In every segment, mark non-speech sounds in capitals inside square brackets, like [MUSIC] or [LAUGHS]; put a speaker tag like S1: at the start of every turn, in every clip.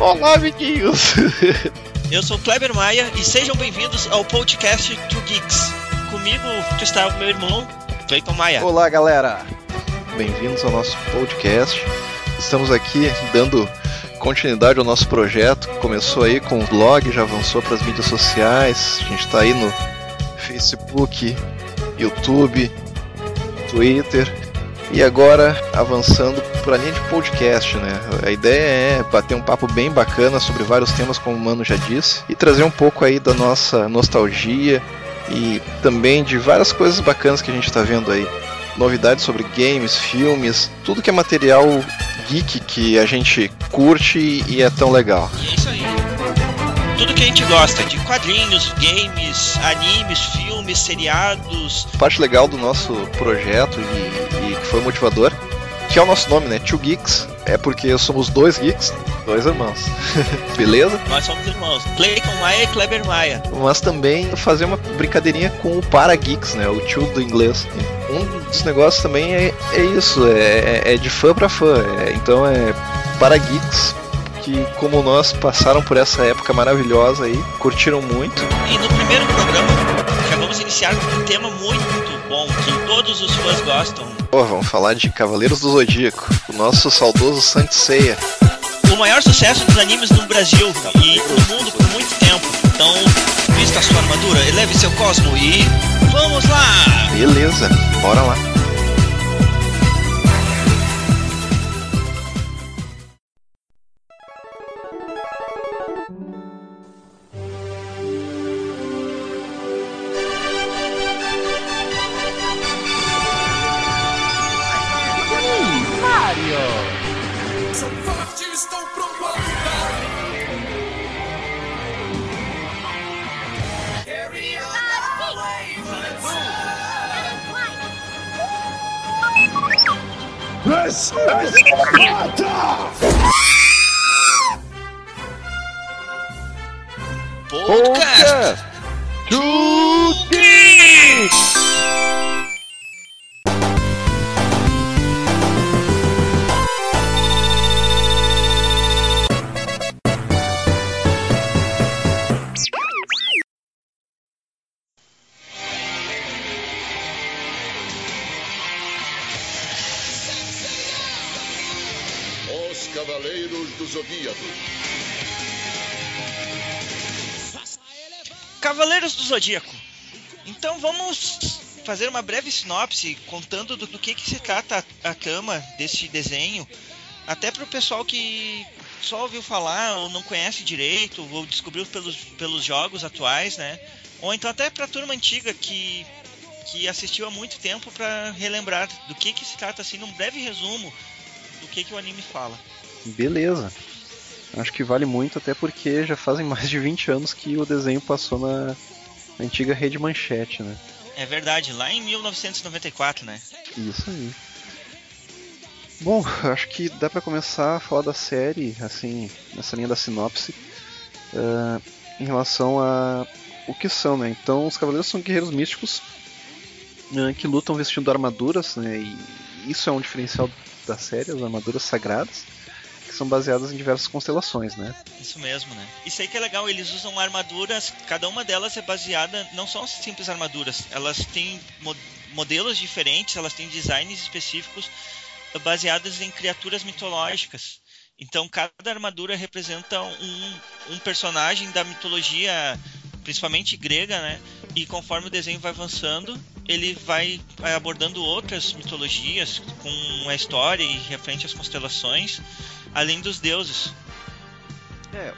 S1: Olá, amiguinhos! [LAUGHS]
S2: Eu sou Kleber Maia e sejam bem-vindos ao podcast True Geeks. Comigo está o meu irmão, Cleiton Maia.
S1: Olá, galera! Bem-vindos ao nosso podcast. Estamos aqui dando continuidade ao nosso projeto. Começou aí com o blog, já avançou para as mídias sociais. A gente está aí no Facebook, YouTube, Twitter e agora avançando para a linha de podcast, né? A ideia é bater um papo bem bacana sobre vários temas, como o Mano já disse, e trazer um pouco aí da nossa nostalgia e também de várias coisas bacanas que a gente está vendo aí. Novidades sobre games, filmes, tudo que é material geek que a gente curte e é tão legal.
S2: E é isso aí. Tudo que a gente gosta, de quadrinhos, games, animes, filmes, seriados.
S1: Parte legal do nosso projeto e, e que foi motivador, que é o nosso nome, né? Two Geeks, é porque somos dois geeks, dois irmãos. [LAUGHS] Beleza?
S2: Nós somos irmãos. Clayton Maia e Kleber Maia.
S1: Mas também fazer uma brincadeirinha com o para geeks, né? O tio do inglês. Um dos negócios também é, é isso, é, é de fã para fã. É, então é para geeks que, como nós, passaram por essa época maravilhosa aí, curtiram muito.
S2: E no primeiro programa já vamos iniciar com um tema muito bom que todos os fãs gostam.
S1: Pô, vamos falar de Cavaleiros do Zodíaco, o nosso saudoso Saint Seiya.
S2: O maior sucesso dos animes no Brasil e no mundo por muito tempo. Então, vista a sua armadura, eleve seu cosmo e vamos lá!
S1: Beleza, bora lá.
S3: Is Sparta!
S2: Podcast!
S3: Zodíaco.
S2: Então vamos fazer uma breve sinopse contando do, do que, que se trata a, a trama desse desenho, até para o pessoal que só ouviu falar ou não conhece direito, ou descobriu pelos, pelos jogos atuais, né? Ou então até para a turma antiga que, que assistiu há muito tempo para relembrar do que, que se trata, assim, num breve resumo do que, que o anime fala.
S1: Beleza. Acho que vale muito, até porque já fazem [LAUGHS] mais de 20 anos que o desenho passou na, antiga rede manchete, né?
S2: É verdade, lá em 1994, né?
S1: Isso aí. Bom, acho que dá pra começar a falar da série, assim, nessa linha da sinopse, ah, em relação a o que são, né? Então, os Cavaleiros são guerreiros místicos ah, que lutam vestindo armaduras, né? E isso é um diferencial da série, as armaduras sagradas, que são baseadas em diversas constelações, né?
S2: Isso mesmo, né? Isso aí que é legal, eles usam armaduras, cada uma delas é baseada, não são simples armaduras, elas têm mo- modelos diferentes, elas têm designs específicos baseados em criaturas mitológicas. Então cada armadura representa um, um personagem da mitologia, principalmente grega, né? E conforme o desenho vai avançando, ele vai abordando outras mitologias com a história e referente às constelações, além dos deuses.
S1: É,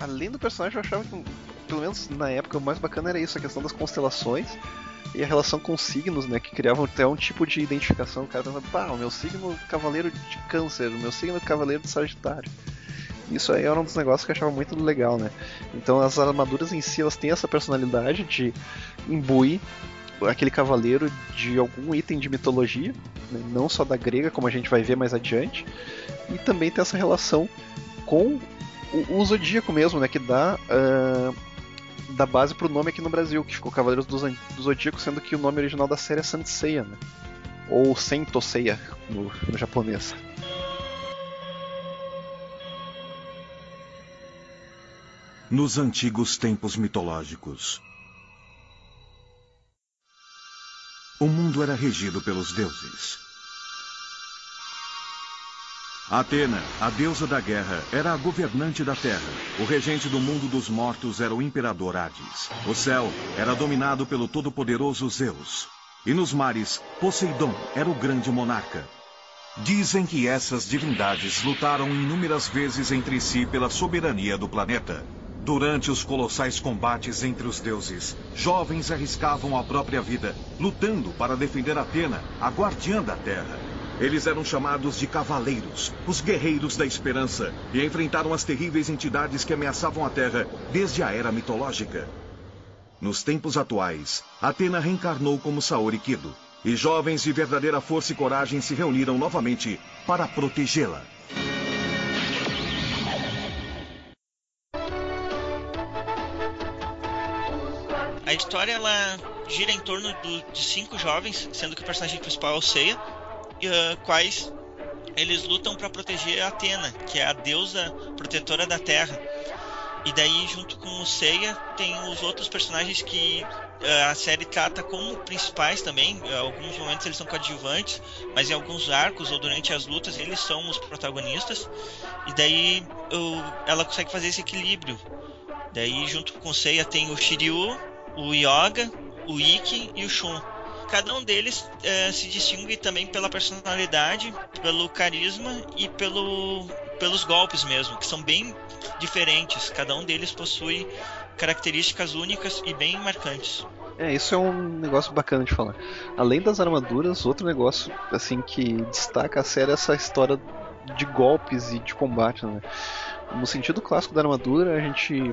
S1: além do personagem, eu achava que, pelo menos na época, o mais bacana era isso, a questão das constelações e a relação com os signos, né, que criavam até um tipo de identificação. O cara pensava, pá, o meu signo cavaleiro de câncer, o meu signo cavaleiro de sagitário. Isso aí era um dos negócios que eu achava muito legal, né? Então as armaduras em si, elas têm essa personalidade de imbuir aquele cavaleiro de algum item de mitologia, né, não só da grega, como a gente vai ver mais adiante, e também tem essa relação com o, o Zodíaco mesmo, né? Que dá, ah, dá base pro nome aqui no Brasil, que ficou Cavaleiros do, do Zodíaco, sendo que o nome original da série é Saint Seiya, né? Ou Sento Seiya no, no japonês.
S4: nos antigos tempos mitológicos. O mundo era regido pelos deuses. Atena, a deusa da guerra, era a governante da terra. O regente do mundo dos mortos era o imperador Hades. O céu era dominado pelo todo-poderoso Zeus. E nos mares, Poseidon era o grande monarca. Dizem que essas divindades lutaram inúmeras vezes entre si pela soberania do planeta. Durante os colossais combates entre os deuses, jovens arriscavam a própria vida, lutando para defender Atena, a guardiã da Terra. Eles eram chamados de cavaleiros, os guerreiros da esperança, e enfrentaram as terríveis entidades que ameaçavam a Terra desde a era mitológica. Nos tempos atuais, Atena reencarnou como Saori Kido, e jovens de verdadeira força e coragem se reuniram novamente para protegê-la.
S2: A história ela gira em torno do- de cinco jovens, sendo que o personagem principal é o Seiya, e, ah, quais eles lutam para proteger a Atena, que é a deusa protetora da Terra. E daí, junto com o Seiya, tem os outros personagens que ah, a série trata como principais também. Em alguns momentos eles são coadjuvantes, mas em alguns arcos ou durante as lutas eles são os protagonistas. E daí ela consegue fazer esse equilíbrio. Daí, junto com o Seiya, tem o Shiryu, o Yoga, o Ikki e o Shun. Cada um deles eh, se distingue também pela personalidade, pelo carisma e pelo, pelos golpes mesmo, que são bem diferentes. Cada um deles possui características únicas e bem marcantes.
S1: É, isso é um negócio bacana de falar. Além das armaduras, outro negócio assim que destaca a série é essa história de golpes e de combate, né? No sentido clássico da armadura, a gente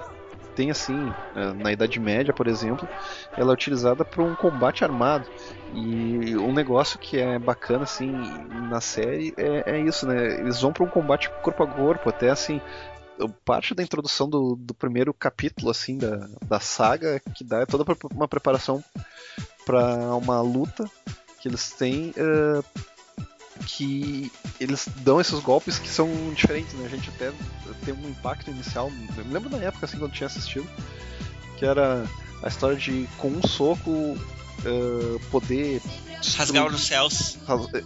S1: tem assim, eh, na Idade Média, por exemplo, ela é utilizada para um combate armado. E um negócio que é bacana assim na série é, é isso, né? Eles vão para um combate corpo a corpo, até assim, parte da introdução do, do primeiro capítulo assim da, da saga que dá é toda uma preparação para uma luta que eles têm eh, que eles dão esses golpes que são diferentes, né? A gente até tem um impacto inicial. Eu me lembro da época assim quando tinha assistido que era a história de com um soco eh, poder
S2: Rasgar os céus.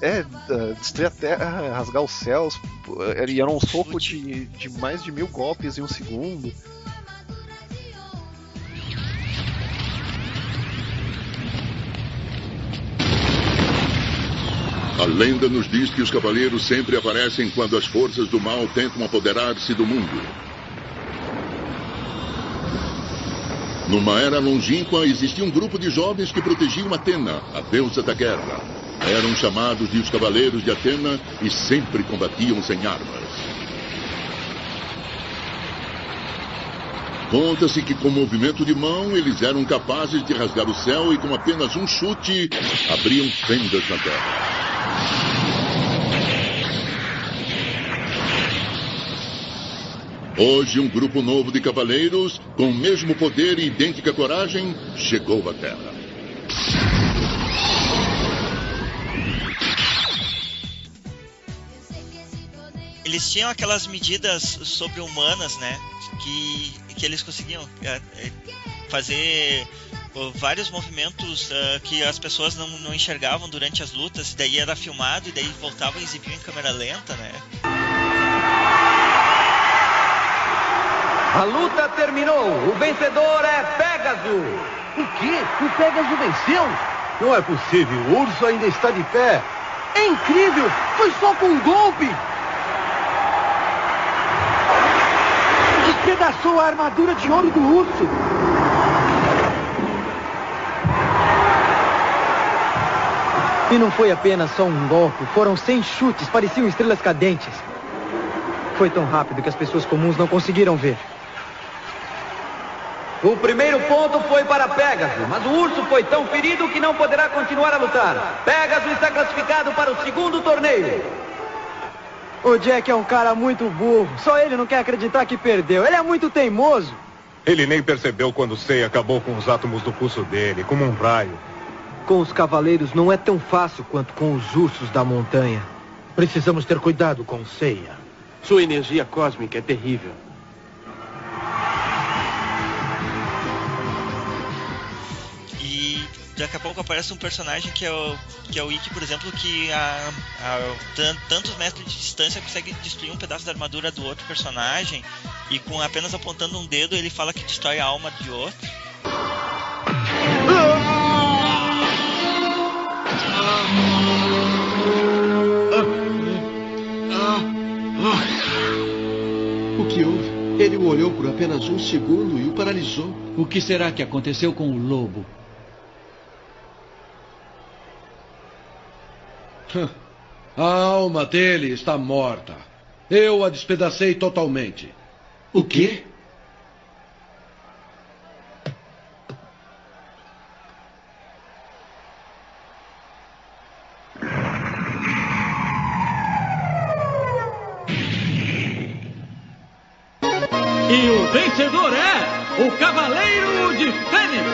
S1: É, eh, destruir a terra, rasgar os céus. pô, era- E era um soco de, de mais de mil golpes em um segundo.
S3: A lenda nos diz que os cavaleiros sempre aparecem quando as forças do mal tentam apoderar-se do mundo. Numa era longínqua, existia um grupo de jovens que protegiam Atena, a deusa da guerra. Eram chamados de os Cavaleiros de Atena e sempre combatiam sem armas. Conta-se que com movimento de mão eles eram capazes de rasgar o céu e com apenas um chute abriam fendas na terra. Hoje, um grupo novo de cavaleiros, com o mesmo poder e idêntica coragem, chegou à Terra.
S2: Eles tinham aquelas medidas sobre-humanas, né? Que, que eles conseguiam é, é, fazer vários movimentos ah, que as pessoas não, não enxergavam durante as lutas, e daí era filmado e daí voltavam a exibir em câmera lenta, né?
S5: A luta terminou. O vencedor é Pegasus.
S6: O quê? O Pegasus venceu? Não é possível. O urso ainda está de pé. É incrível! Foi só com um golpe! Despedaçou a armadura de ouro do urso!
S5: E não foi apenas só um golpe. Foram 100 chutes. Pareciam estrelas cadentes. Foi tão rápido que as pessoas comuns não conseguiram ver. O primeiro ponto foi para Pegasus, mas o urso foi tão ferido que não poderá continuar a lutar. Pegasus está classificado para o segundo torneio. O Jack é um cara muito burro. Só ele não quer acreditar que perdeu. Ele é muito teimoso.
S7: Ele nem percebeu quando Sei acabou com os átomos do pulso dele, como um raio.
S5: Com os cavaleiros não é tão fácil quanto com os ursos da montanha.
S6: Precisamos ter cuidado com Seiya. Sua energia cósmica é terrível.
S2: E daqui a pouco aparece um personagem que é o, que é o Ikki, por exemplo, que a, a tantos metros de distância consegue destruir um pedaço da armadura do outro personagem. E com apenas apontando um dedo ele fala que destrói a alma de outro.
S8: O que houve? Ele o olhou por apenas um segundo e o paralisou.
S9: O que será que aconteceu com o lobo? [LAUGHS]
S8: A alma dele está morta. Eu a despedacei totalmente. O quê?
S9: Vencedor é o Cavaleiro de Fênix!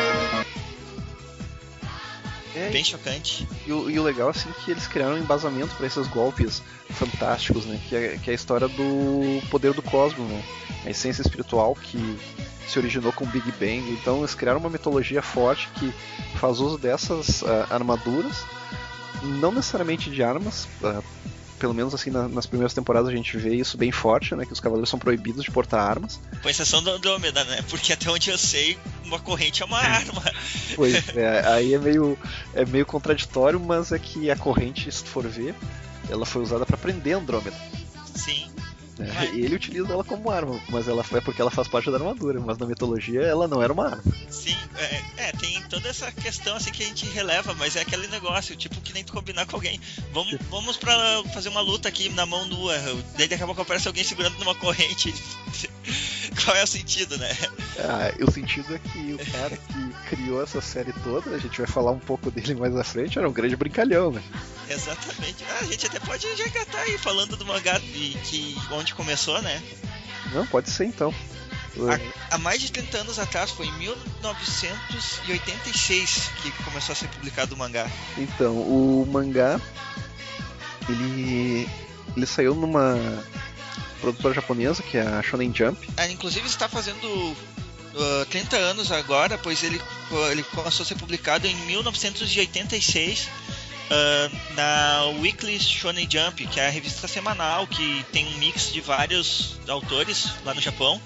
S1: É,
S2: Bem chocante.
S1: E o, e o legal assim que eles criaram um embasamento para esses golpes fantásticos, né? Que é, que é a história do poder do cosmos, né? A essência espiritual que se originou com o Big Bang. Então eles criaram uma mitologia forte que faz uso dessas ah, armaduras, não necessariamente de armas. ah, pelo menos assim na- nas primeiras temporadas a gente vê isso bem forte, né? Que os cavaleiros são proibidos de portar armas.
S2: Com exceção do Andrômeda, né? Porque até onde eu sei, uma corrente é uma arma. [LAUGHS]
S1: Pois é, aí é meio, é meio contraditório, mas é que a corrente, se tu for ver, ela foi usada para prender Andrômeda.
S2: Sim.
S1: Né? E ele utiliza ela como arma, mas ela é porque ela faz parte da armadura, mas na mitologia ela não era uma arma.
S2: Sim, é, é, tem toda essa questão assim que a gente releva, mas é aquele negócio, tipo que nem tu combinar com alguém. Vamos, vamos pra fazer uma luta aqui na mão nua. Daí daqui a pouco aparece alguém segurando numa corrente. [LAUGHS] [LAUGHS] Qual é o sentido, né?
S1: Ah, o sentido é que o cara que criou essa série toda, a gente vai falar um pouco dele mais à frente, era um grande brincalhão, né?
S2: Exatamente. Ah, a gente até pode já engatar aí falando do mangá e que onde começou, né?
S1: Não, pode ser então.
S2: Há, há mais de 30 anos atrás, foi em 1986 que começou a ser publicado o mangá.
S1: Então, o mangá ele ele saiu numa produtora japonesa que é a Shonen Jump.
S2: Ah, inclusive está fazendo uh, 30 anos agora, pois ele, ele começou a ser publicado em 1986 uh, na Weekly Shonen Jump, que é a revista semanal que tem um mix de vários autores lá no Japão.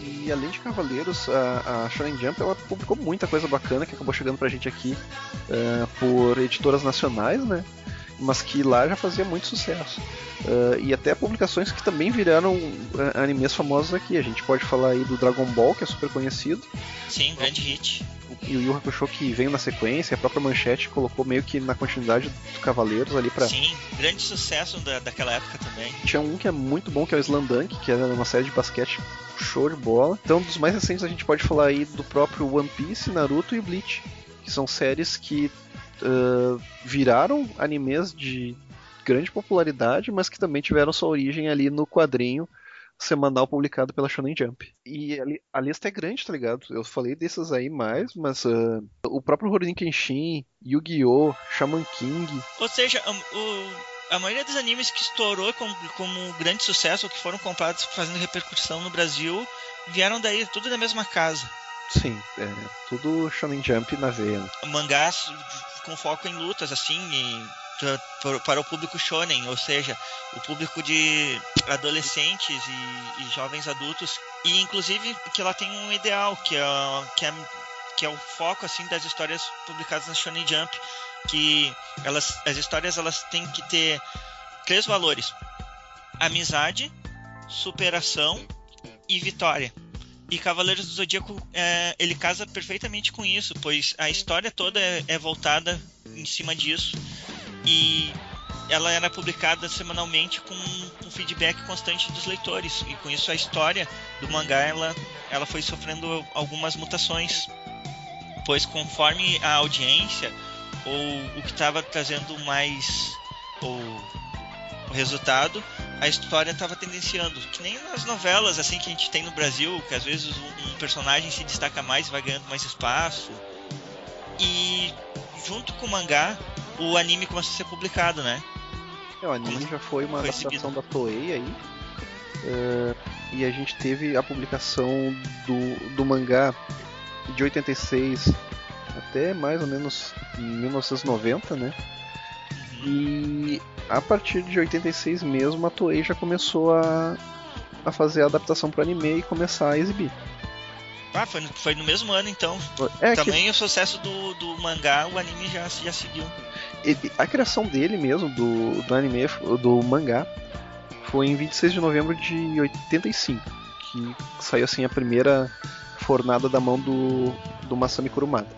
S1: E além de Cavaleiros, a, a Shonen Jump ela publicou muita coisa bacana que acabou chegando pra gente aqui uh, por editoras nacionais, né? Mas que lá já fazia muito sucesso. Uh, e até publicações que também viraram uh, animes famosos aqui. A gente pode falar aí do Dragon Ball, que é super conhecido.
S2: Sim, grande hit.
S1: E o Yu Hakusho que veio na sequência, a própria Manchete colocou meio que na continuidade do Cavaleiros ali pra.
S2: Sim, grande sucesso da, daquela época também.
S1: Tinha um que é muito bom, que é o Slandunk, que era uma série de basquete show de bola. Então, dos mais recentes a gente pode falar aí do próprio One Piece, Naruto e Bleach, que são séries que uh, viraram animes de grande popularidade, mas que também tiveram sua origem ali no quadrinho semanal publicado pela Shonen Jump. E a lista é grande, tá ligado? Eu falei desses aí mais, mas uh, o próprio Rurouni Kenshin, Yu-Gi-Oh!, Shaman King...
S2: Ou seja, o, a maioria dos animes que estourou como, como grande sucesso, ou que foram comprados fazendo repercussão no Brasil, vieram daí, tudo da mesma casa.
S1: Sim, é tudo Shonen Jump na veia. Né?
S2: Mangás com foco em lutas, assim, e para o público shonen, ou seja, o público de adolescentes e, e, jovens adultos, e inclusive que ela tem um ideal, que é, que é, que é o foco assim das histórias publicadas na Shonen Jump, que elas, as histórias elas têm que ter três valores: amizade, superação e vitória. E Cavaleiros do Zodíaco é, ele casa perfeitamente com isso, pois a história toda é, é voltada em cima disso. E ela era publicada semanalmente com um feedback constante dos leitores. E com isso a história do mangá ela, ela foi sofrendo algumas mutações. Pois conforme a audiência ou o que estava trazendo mais ou, resultado a história estava tendenciando que nem nas novelas assim que a gente tem no Brasil que às vezes um, um personagem se destaca mais e vai ganhando mais espaço e junto com o mangá o anime começou a ser publicado, né?
S1: É, o anime já foi uma foi adaptação da Toei aí. Uh, e a gente teve a publicação do, do mangá de 86 até mais ou menos 1990, né? E a partir de 86 mesmo, a Toei já começou a, a fazer a adaptação para anime e começar a exibir.
S2: Ah, foi no, foi no mesmo ano então.
S1: É que-
S2: Também o sucesso do, do mangá, o anime já, já seguiu.
S1: E- A criação dele mesmo, do, do anime, do mangá, foi em 26 de novembro de 85, que saiu assim a primeira fornada da mão do, do Masami Kurumada.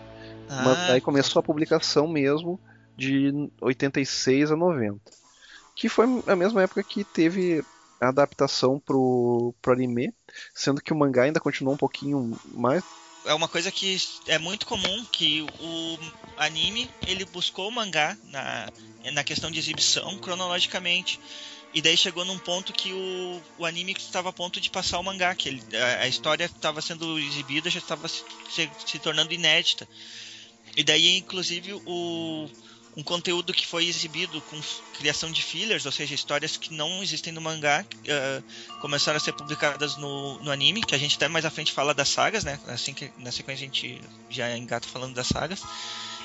S1: Mas
S2: Ah,
S1: daí começou a publicação mesmo de 86 a 90. Que foi a mesma época que teve a adaptação pro, pro anime, sendo que o mangá ainda continuou um pouquinho mais.
S2: é uma coisa que é muito comum que o anime ele buscou o mangá na, na questão de exibição cronologicamente e daí chegou num ponto que o, o anime estava a ponto de passar o mangá que ele, a, a história estava sendo exibida já estava se, se, se tornando inédita e daí inclusive o um conteúdo que foi exibido com criação de fillers, ou seja, histórias que não existem no mangá, eh, começaram a ser publicadas no, no anime, que a gente até mais à frente fala das sagas, né? Assim que na sequência a gente já engata falando das sagas.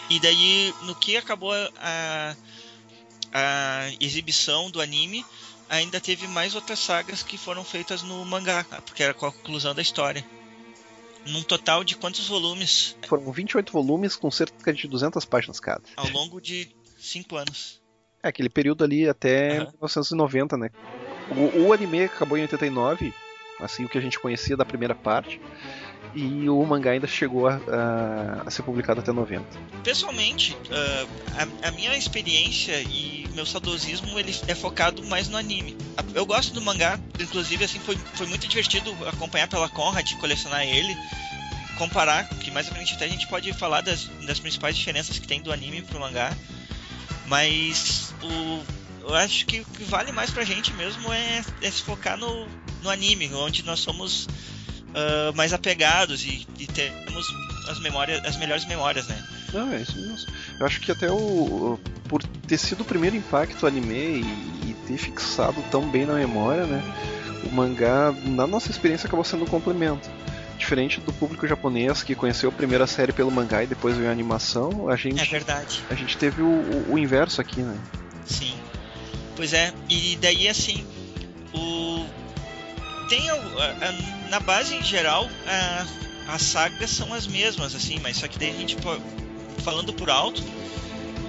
S2: E daí, no que acabou a, a exibição do anime, ainda teve mais outras sagas que foram feitas no mangá, porque era com a conclusão da história. Num total de quantos volumes
S1: Foram 28 volumes com cerca de 200 páginas cada.
S2: ao longo de cinco anos?
S1: É aquele período ali até
S2: Aham.
S1: 1990, né? O, o anime acabou em 89, assim o que a gente conhecia da primeira parte, e o mangá ainda chegou a, a- a ser publicado até 90.
S2: Pessoalmente, ah, a, a minha experiência e meu saudosismo ele é focado mais no anime. Eu gosto do mangá, inclusive assim foi, foi muito divertido acompanhar pela Conrad, colecionar ele, comparar, que mais à frente até a gente pode falar das, das principais diferenças que tem do anime pro mangá. Mas o, eu acho que o que vale mais pra gente mesmo é, é se focar no, no anime, onde nós somos ah, mais apegados e, e temos as memórias, as melhores memórias, né?
S1: Não, é isso mesmo. Eu acho que até o. o- Por ter sido o primeiro impacto anime e, e ter fixado tão bem na memória, né? O mangá, na nossa experiência, acabou sendo um complemento. Diferente do público japonês que conheceu a primeira série pelo mangá e depois veio a animação, a gente,
S2: É verdade.
S1: a gente teve o, o- o inverso aqui, né?
S2: Sim. Pois é, e daí assim, o tem na base em geral, as sagas são as mesmas assim, mas só que daí a gente falando por alto,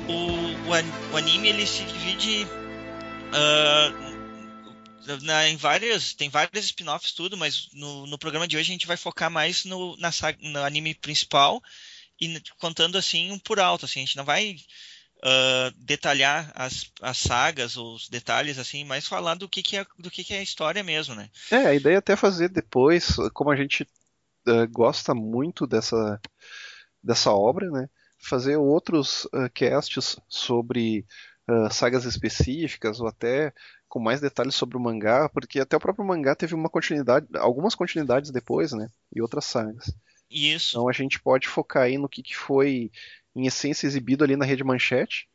S2: o, o, an- o anime ele se divide ah, na, em várias, tem várias spin-offs tudo, mas no, no programa de hoje a gente vai focar mais no, na saga, no anime principal e contando assim um por alto, assim, a gente não vai ah, detalhar as, as sagas ou os detalhes assim, mas falar do que, que é do que, que é a história mesmo, né?
S1: É, a ideia é até fazer depois, como a gente eh, gosta muito dessa, dessa obra, né? Fazer outros eh, casts sobre eh, sagas específicas ou até com mais detalhes sobre o mangá, porque até o próprio mangá teve uma continuidade, algumas continuidades depois, né? E outras sagas.
S2: Isso.
S1: Então a gente pode focar aí no que, que foi, em essência, exibido ali na Rede Manchete.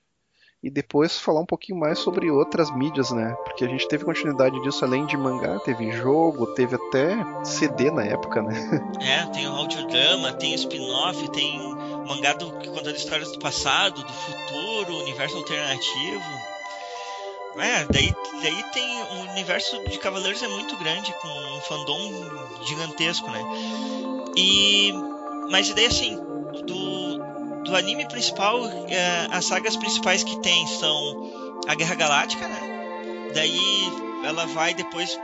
S1: E depois falar um pouquinho mais sobre outras mídias, né? Porque a gente teve continuidade disso além de mangá, teve jogo, teve até CD na época, né? [LAUGHS]
S2: É, tem o audiodrama, tem o spin-off, tem mangá do, contando histórias do passado, do futuro, universo alternativo. É, daí, daí tem o universo de Cavaleiros é muito grande, com um fandom gigantesco, né? E. Mas daí assim, do, do anime principal, é, as sagas principais que tem são a Guerra Galáctica, né? Daí ela vai depois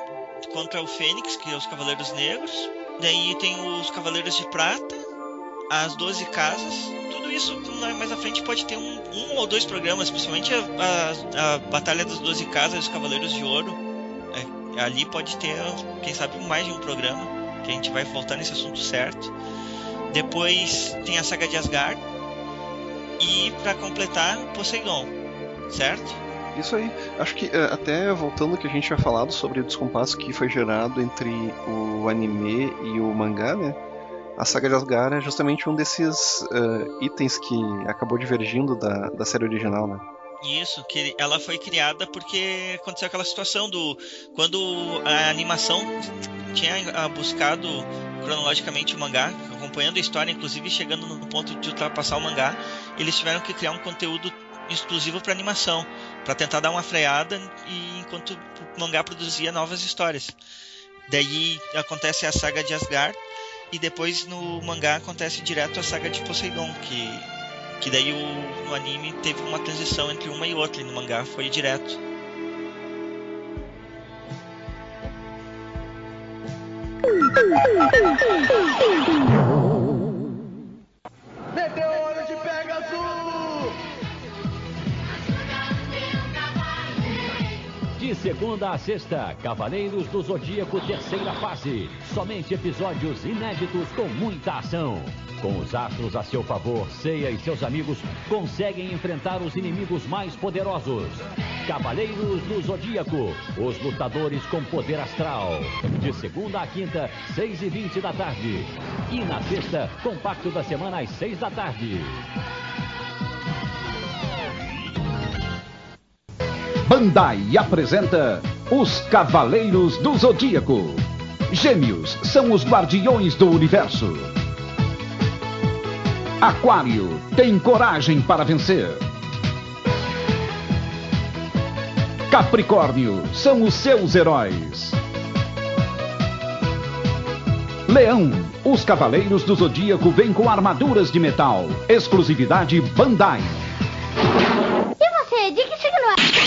S2: contra o Fênix, que é os Cavaleiros Negros. Daí tem os Cavaleiros de Prata, as Doze Casas. Tudo isso mais à frente pode ter um, um ou dois programas, principalmente a, a, a Batalha das Doze Casas e os Cavaleiros de Ouro. É, ali pode ter, quem sabe, mais de um programa, que a gente vai voltar nesse assunto certo. Depois tem a saga de Asgard. E para completar, Poseidon, certo?
S1: Isso aí. Acho que eh, até voltando que a gente tinha falado sobre o descompasso que foi gerado entre o anime e o mangá, né? A saga de Asgard é justamente um desses eh, itens que acabou divergindo da, da série original, né?
S2: Isso, que ela foi criada porque aconteceu aquela situação do quando a animação tinha buscado cronologicamente o mangá, acompanhando a história, inclusive chegando no ponto de ultrapassar o mangá, eles tiveram que criar um conteúdo exclusivo para animação, para tentar dar uma freada e enquanto o mangá produzia novas histórias. Daí acontece a saga de Asgard e depois no mangá acontece direto a saga de Poseidon, que que daí o, no anime teve uma transição entre uma e outra, e no mangá foi direto.
S6: Meteoro De
S10: segunda a sexta, Cavaleiros do Zodíaco, terceira fase. Somente episódios inéditos com muita ação. Com os astros a seu favor, Seiya e seus amigos conseguem enfrentar os inimigos mais poderosos. Cavaleiros do Zodíaco, os lutadores com poder astral. De segunda a quinta, 6 e 20 da tarde. E na sexta, compacto da semana às 6 da tarde.
S11: Bandai apresenta Os Cavaleiros do Zodíaco. Gêmeos são os guardiões do universo. Aquário tem coragem para vencer. Capricórnio são os seus heróis. Leão, os Cavaleiros do Zodíaco vêm com armaduras de metal. Exclusividade Bandai.
S12: E você, de que signo é?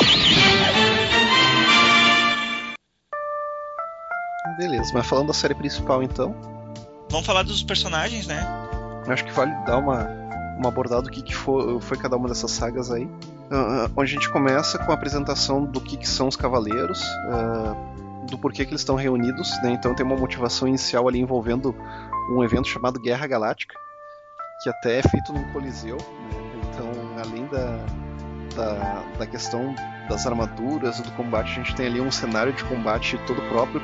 S1: Beleza, mas falando da série principal então,
S2: Vamos falar dos personagens, né?
S1: acho que vale dar uma, uma abordada do que, que foi, foi cada uma dessas sagas aí. Ah, onde a gente começa com a apresentação do que, que são os cavaleiros, ah, do porquê que eles estão reunidos, né? Então tem uma motivação inicial ali envolvendo um evento chamado Guerra Galáctica, que até é feito num coliseu, né? Então, além da, da, da questão das armaduras, do combate, a gente tem ali um cenário de combate todo próprio.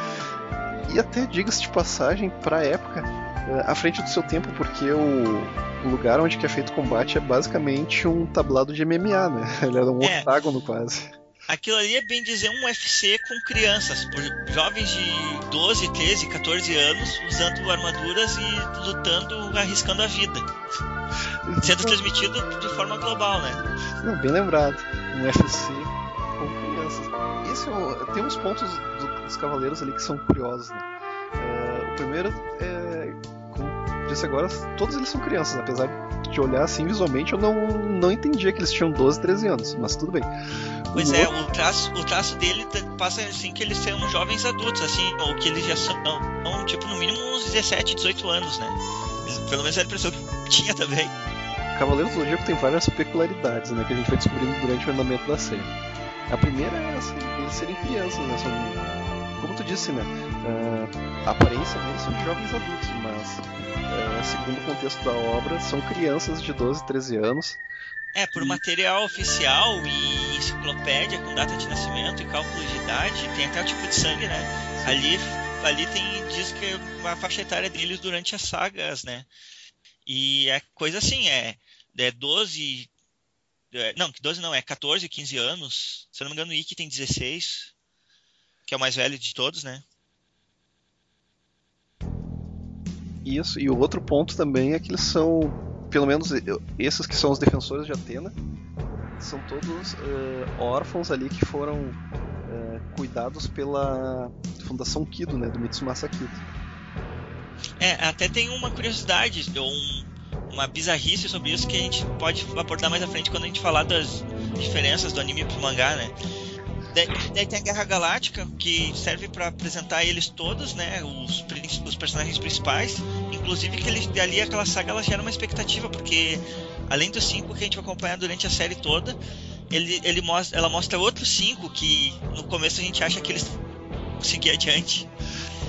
S1: [LAUGHS] e até, diga-se de passagem, pra época, eh, à frente do seu tempo, porque o, lugar onde que é feito o combate é basicamente um tablado de MMA, né? [LAUGHS] Ele era um
S2: É.
S1: octágono quase.
S2: Aquilo ali é bem dizer um UFC com crianças, por jovens de 12, 13, 14 anos, usando armaduras e lutando, arriscando a vida. Sendo [LAUGHS] transmitido de forma global, né?
S1: Não, bem lembrado. Um UFC com crianças. Esse é tem uns pontos do- dos cavaleiros ali que são curiosos, né? Eh, o primeiro é. Como disse agora, todos eles são crianças, apesar de olhar assim visualmente, eu não, não entendia que eles tinham 12, 13 anos, mas tudo bem.
S2: Pois
S1: O
S2: é,
S1: outro-
S2: o traço, o traço dele t- passa assim que eles são jovens adultos, assim, ou que eles já são, são, tipo, no mínimo uns 17, 18 anos, né? Pelo menos era a impressão que tinha também.
S1: Cavaleiros do Zodíaco tem várias peculiaridades, né, que a gente vai descobrindo durante o andamento da série. A primeira é assim, eles serem crianças, né, são, como tu disse, né, ah, a aparência deles são de jovens adultos, mas ah, segundo o contexto da obra, são crianças de 12, 13 anos.
S2: É, por material oficial e enciclopédia com data de nascimento e cálculo de idade, tem até o tipo de sangue, né? Ali, ali tem, diz que é a faixa etária deles durante as sagas, né? E é coisa assim, é, é 12. é, não, que 12 não, é 14, 15 anos. Se eu não me engano, o Ikki tem 16, que é o mais velho de todos, né?
S1: Isso, e o outro ponto também é que eles são, pelo menos esses que são os defensores de Atena, são todos eh, órfãos ali que foram eh, cuidados pela Fundação Kido, né, do Mitsumasa Kido.
S2: É, até tem uma curiosidade, ou um, uma bizarrice sobre isso que a gente pode abordar mais à frente quando a gente falar das diferenças do anime pro mangá, né? Daí, tem a Guerra Galáctica, que serve para apresentar eles todos, né? Os, os personagens principais. Inclusive que eles, ali aquela saga ela gera uma expectativa, porque além dos cinco que a gente vai acompanhar durante a série toda, ele, ele mostra, ela mostra outros cinco que no começo a gente acha que eles seguir adiante.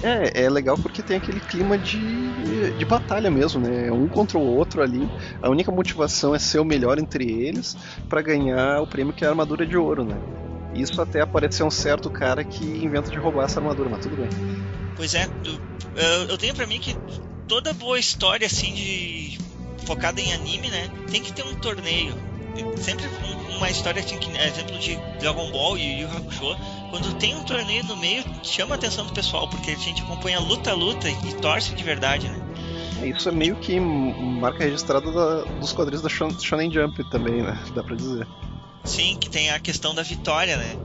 S1: É, é legal porque tem aquele clima de, de batalha mesmo, né? Um contra o outro ali. A única motivação é ser o melhor entre eles para ganhar o prêmio que é a armadura de ouro, né? Isso até aparecer um certo cara que inventa de roubar essa armadura, mas tudo bem.
S2: Pois é, eu, tenho pra mim que toda boa história assim de focada em anime, né, tem que ter um torneio. sempre um- uma história assim, que, exemplo de Dragon Ball e Yu Hakusho, quando tem um torneio no meio, chama a atenção do pessoal, porque a gente acompanha luta a luta e torce de verdade, né?
S1: Isso é meio que marca registrada da- dos quadrinhos da Shon- Shonen Jump também, né? Dá pra dizer.
S2: Sim, que tem a questão da vitória, né?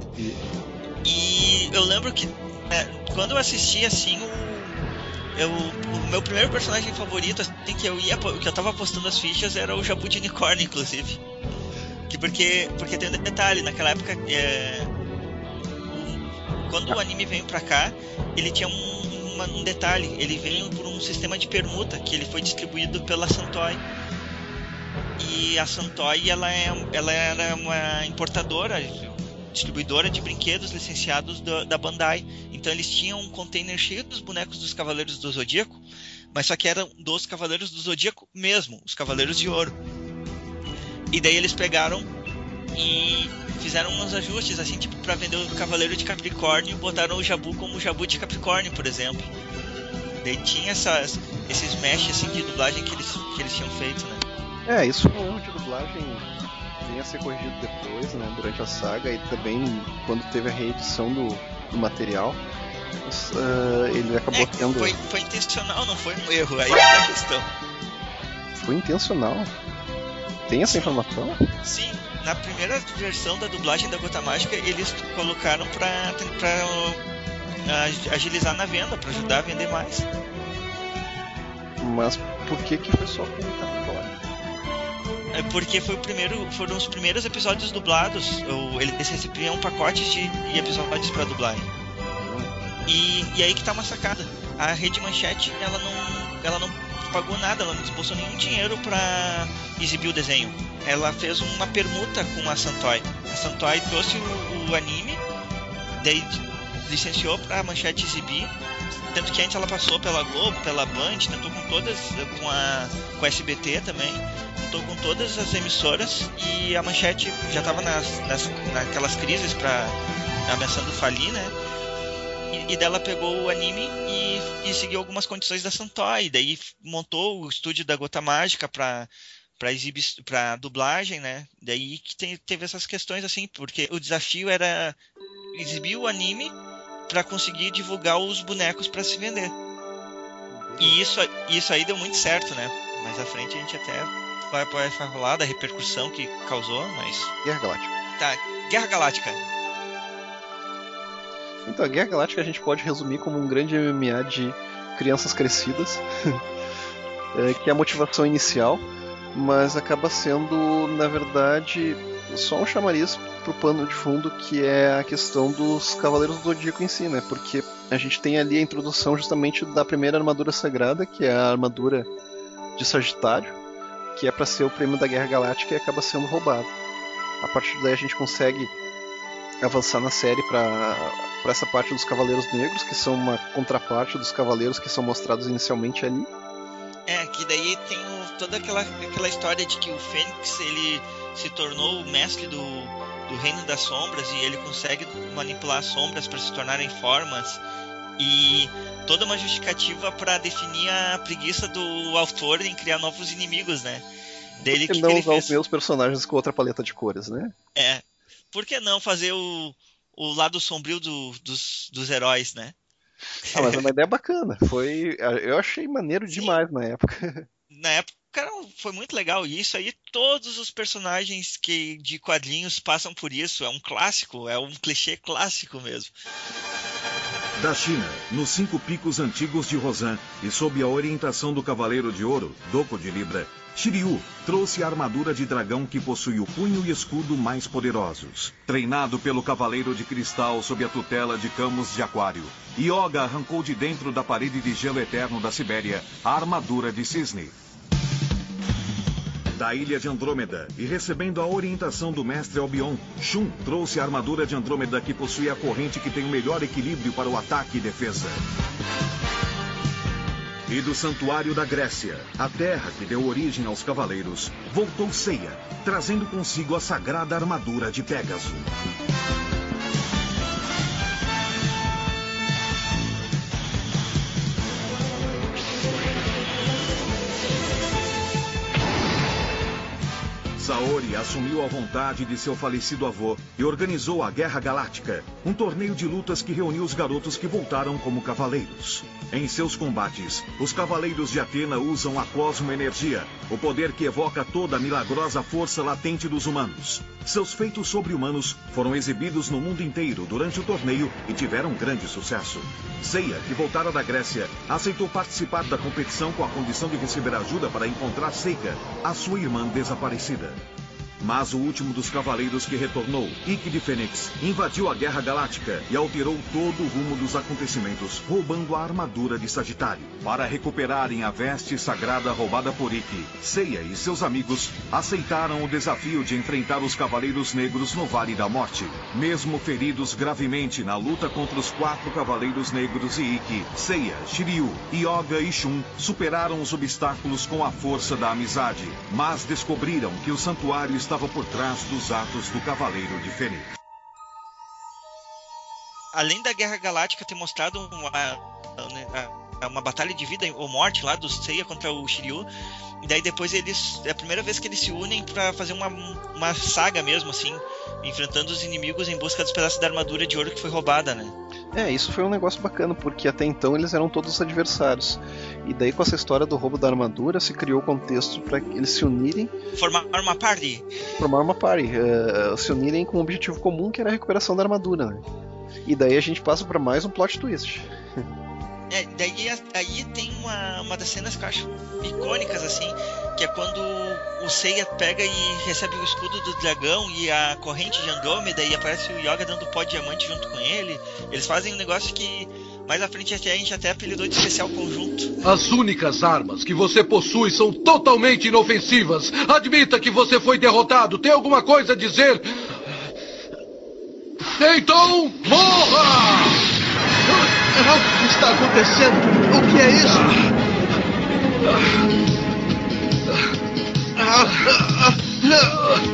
S2: E eu lembro que né, quando eu assisti assim, o, eu, o meu primeiro personagem favorito, assim, que eu ia, que eu tava postando as fichas era o Jabu de Unicórnio, inclusive. Que porque, porque tem um detalhe, naquela época, é, quando o anime veio pra cá, ele tinha um, uma- um detalhe, ele veio por um sistema de permuta, que ele foi distribuído pela Santoy. E a Santoy, ela, é, ela era uma importadora, distribuidora de brinquedos licenciados do- da Bandai. Então eles tinham um container cheio dos bonecos dos Cavaleiros do Zodíaco, mas só que eram dos Cavaleiros do Zodíaco mesmo, os Cavaleiros de Ouro. E daí eles pegaram e fizeram uns ajustes, assim, tipo, pra vender o Cavaleiro de Capricórnio e botaram o Jabu como o Jabu de Capricórnio, por exemplo. Daí tinha essas, esses mesh, assim, de dublagem que eles, que eles tinham feito, né?
S1: É, isso foi um erro de dublagem vinha a ser corrigido depois, né, durante a saga e também quando teve a reedição do, do material, ah, ele acabou
S2: É,
S1: tendo.
S2: foi, foi intencional, não foi um erro, aí é a questão.
S1: Foi intencional. Tem essa informação?
S2: Sim, na primeira versão da dublagem da Gota Mágica, eles colocaram pra, pra ah, agilizar na venda, pra ajudar a vender mais.
S1: Mas por que que foi só com o?
S2: É porque foi o primeiro, foram os primeiros episódios dublados. ou Eles recebiam pacotes de, de episódios para dublagem. E, e aí que tá uma sacada. A Rede Manchete, ela não, ela não pagou nada, ela não desembolsou nenhum dinheiro para exibir o desenho. Ela fez uma permuta com a Santoy. A Santoy trouxe o, o anime, daí licenciou pra Manchete exibir. Tanto que antes ela passou pela Globo, pela Band, tentou com todas, com a, com a SBT também, tentou com todas as emissoras e a Manchete já estava nas, nas, naquelas crises para ameaçando falir, né? E, e dela pegou o anime e, e seguiu algumas condições da Santoy, daí montou o estúdio da Gota Mágica para para exibir para dublagem, né? Daí que tem, teve essas questões assim, porque o desafio era exibir o anime para conseguir divulgar os bonecos para se vender. E isso, isso aí deu muito certo, né? Mais à frente a gente até vai, vai falar da repercussão que causou, mas.
S1: Guerra Galáctica.
S2: Tá, Guerra Galáctica.
S1: Então, a Guerra Galáctica a gente pode resumir como um grande MMA de crianças crescidas, [LAUGHS] é, que é a motivação inicial, mas acaba sendo, na verdade, só um chamariz pro pano de fundo que é a questão dos Cavaleiros do Zodíaco em si, né? Porque a gente tem ali a introdução justamente da primeira armadura sagrada, que é a armadura de Sagitário, que é para ser o prêmio da Guerra Galáctica e acaba sendo roubado. A partir daí a gente consegue avançar na série para para essa parte dos Cavaleiros Negros, que são uma contraparte dos Cavaleiros que são mostrados inicialmente ali.
S2: É, que daí tem o- toda aquela, aquela história de que o Fênix ele se tornou o mestre do, do reino das sombras e ele consegue manipular as sombras para se tornarem formas e toda uma justificativa para definir a preguiça do autor em criar novos inimigos, né? Dele
S1: Por
S2: que,
S1: que não
S2: que ele
S1: usar
S2: fez?
S1: os meus personagens com outra paleta de cores, né?
S2: É. Por que não fazer o, o lado sombrio do- dos, dos heróis, né?
S1: Ah, mas é uma ideia bacana. Foi, eu achei maneiro demais na época.
S2: Na época foi muito legal. E isso aí, todos os personagens que de quadrinhos passam por isso. É um clássico, é um clichê clássico mesmo.
S4: Da China, nos cinco picos antigos de Rosan e sob a orientação do Cavaleiro de Ouro, Doco de Libra, Shiryu trouxe a armadura de dragão que possui o punho e escudo mais poderosos. Treinado pelo Cavaleiro de Cristal sob a tutela de Camus de Aquário, Yoga arrancou de dentro da parede de gelo eterno da Sibéria a armadura de cisne. Da ilha de Andrômeda e recebendo a orientação do mestre Albion, Shun trouxe a armadura de Andrômeda que possui a corrente que tem o melhor equilíbrio para o ataque e defesa. E do Santuário da Grécia, a terra que deu origem aos cavaleiros, voltou Ceia, trazendo consigo a sagrada armadura de Pégaso. Kaori assumiu a vontade de seu falecido avô e organizou a Guerra Galáctica, um torneio de lutas que reuniu os garotos que voltaram como cavaleiros. Em seus combates, os cavaleiros de Atena usam a cosmoenergia, o poder que evoca toda a milagrosa força latente dos humanos. Seus feitos sobre-humanos foram exibidos no mundo inteiro durante o torneio e tiveram grande sucesso. Seiya, que voltara da Grécia, aceitou participar da competição com a condição de receber ajuda para encontrar Seika, a sua irmã desaparecida. Mas o último dos cavaleiros que retornou, Ikki de Fênix, invadiu a Guerra Galáctica e alterou todo o rumo dos acontecimentos, roubando a armadura de Sagitário. Para recuperarem a veste sagrada roubada por Ikki, Seiya e seus amigos aceitaram o desafio de enfrentar os Cavaleiros Negros no Vale da Morte. Mesmo feridos gravemente na luta contra os quatro Cavaleiros Negros e Ikki, Seiya, Shiryu, Yoga e Shun superaram os obstáculos com a força da amizade, mas descobriram que o santuário estava por trás dos atos do Cavaleiro de Fênix.
S2: Além da Guerra Galáctica ter mostrado uma, uma, uma batalha de vida ou morte lá do Seiya contra o Shiryu, e daí depois eles. É a primeira vez que eles se unem para fazer uma, uma saga mesmo, assim, enfrentando os inimigos em busca dos pedaços da armadura de ouro que foi roubada, né?
S1: É, isso foi um negócio bacana, porque até então eles eram todos adversários. E daí, com essa história do roubo da armadura, se criou o contexto para eles se unirem.
S2: Formar uma party.
S1: Formar uma party. Uh, se unirem com um objetivo comum, que era a recuperação da armadura, né? E daí a gente passa para mais um plot twist. [LAUGHS]
S2: É, daí aí tem uma, uma das cenas que eu acho icônicas, assim, que é quando o Seiya pega e recebe o escudo do dragão e a corrente de Andrômeda e aparece o Yoga dando pó de diamante junto com ele. Eles fazem um negócio que mais à frente até, a gente até apelidou de especial conjunto.
S8: As únicas armas que você possui são totalmente inofensivas. Admita que você foi derrotado. Tem alguma coisa a dizer? Então, morra!
S6: O que está acontecendo? O que é isso?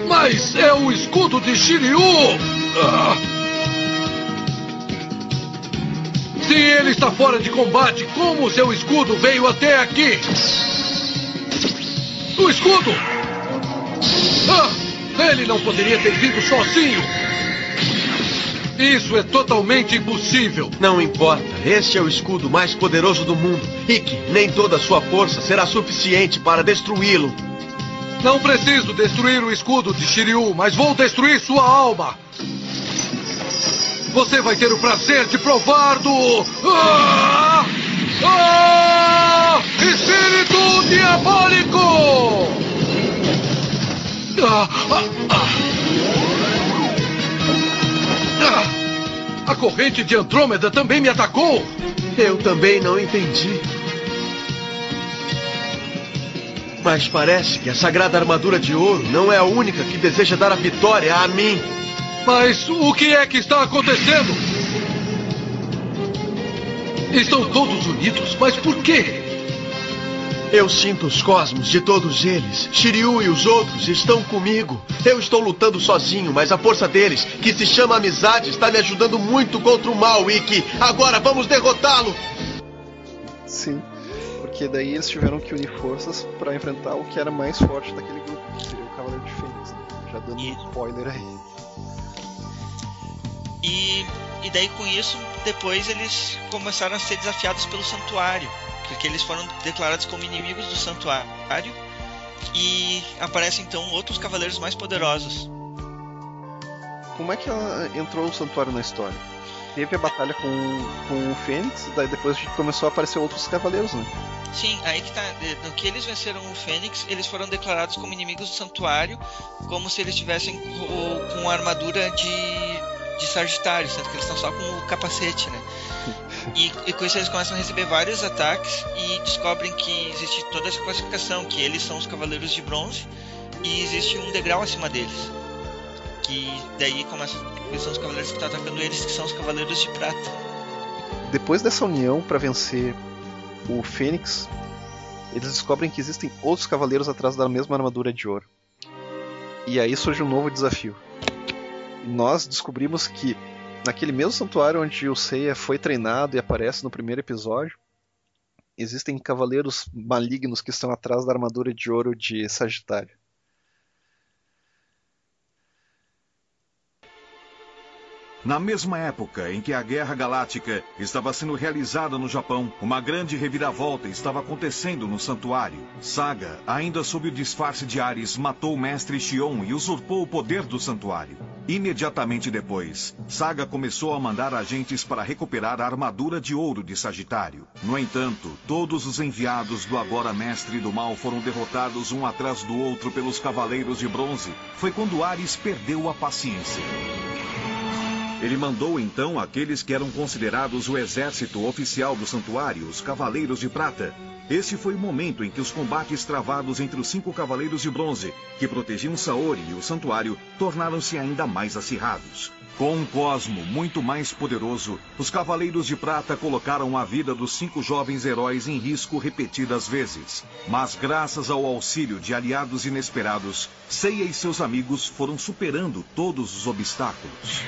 S8: Mas é o escudo de Shiryu! Se ele está fora de combate, como seu escudo veio até aqui? O escudo! Ah, ele não poderia ter vindo sozinho! Isso é totalmente impossível.
S6: Não importa. Este é o escudo mais poderoso do mundo. Ikki, nem toda a sua força será suficiente para destruí-lo.
S8: Não preciso destruir o escudo de Shiryu, mas vou destruir sua alma. Você vai ter o prazer de provar do. Ah! Ah! Espírito diabólico! Ah! Ah! Ah! A corrente de Andrômeda também me atacou!
S6: Eu também não entendi. Mas parece que a sagrada armadura de ouro não é a única que deseja dar a vitória a mim.
S8: Mas o que é que está acontecendo? Estão todos unidos, mas por quê?
S6: Eu sinto os cosmos de todos eles. Shiryu e os outros estão comigo. Eu estou lutando sozinho, mas a força deles, que se chama amizade, está me ajudando muito contra o mal, Ikki. Agora vamos derrotá-lo!
S1: Sim, porque daí eles tiveram que unir forças para enfrentar o que era mais forte daquele grupo, que seria o Cavaleiro de Fênix. Né? Já dando um spoiler aí.
S2: E, e daí com isso, depois eles começaram a ser desafiados pelo santuário, porque eles foram declarados como inimigos do santuário e aparecem então outros cavaleiros mais poderosos.
S1: Como é que ela entrou o santuário na história? Teve a batalha com, com o Fênix, daí depois começou a aparecer outros cavaleiros, né?
S2: Sim, aí que tá. No que eles venceram o Fênix, eles foram declarados como inimigos do santuário, como se eles tivessem com, com armadura de, de Sagitário, sendo que eles estão só com o capacete, né? E, e, com isso eles começam a receber vários ataques e descobrem que existe toda essa classificação, que eles são os cavaleiros de bronze e existe um degrau acima deles. Que daí começa, são os cavaleiros que estão atacando eles, que são os cavaleiros de prata.
S1: Depois dessa união para vencer o Fênix, eles descobrem que existem outros cavaleiros atrás da mesma armadura de ouro. E aí surge um novo desafio. Nós descobrimos que naquele mesmo santuário onde o Seiya foi treinado e aparece no primeiro episódio, existem cavaleiros malignos que estão atrás da armadura de ouro de Sagitário.
S4: Na mesma época em que a Guerra Galáctica estava sendo realizada no Japão, uma grande reviravolta estava acontecendo no santuário. Saga, ainda sob o disfarce de Ares, matou o mestre Xion e usurpou o poder do santuário. Imediatamente depois, Saga começou a mandar agentes para recuperar a armadura de ouro de Sagitário. No entanto, todos os enviados do agora mestre do mal foram derrotados um atrás do outro pelos Cavaleiros de Bronze. Foi quando Ares perdeu a paciência. Ele mandou então aqueles que eram considerados o exército oficial do santuário, os Cavaleiros de Prata. Esse foi o momento em que os combates travados entre os cinco Cavaleiros de Bronze, que protegiam Saori e o santuário, tornaram-se ainda mais acirrados. Com um cosmo muito mais poderoso, os Cavaleiros de Prata colocaram a vida dos cinco jovens heróis em risco repetidas vezes. Mas graças ao auxílio de aliados inesperados, Seiya e seus amigos foram superando todos os obstáculos.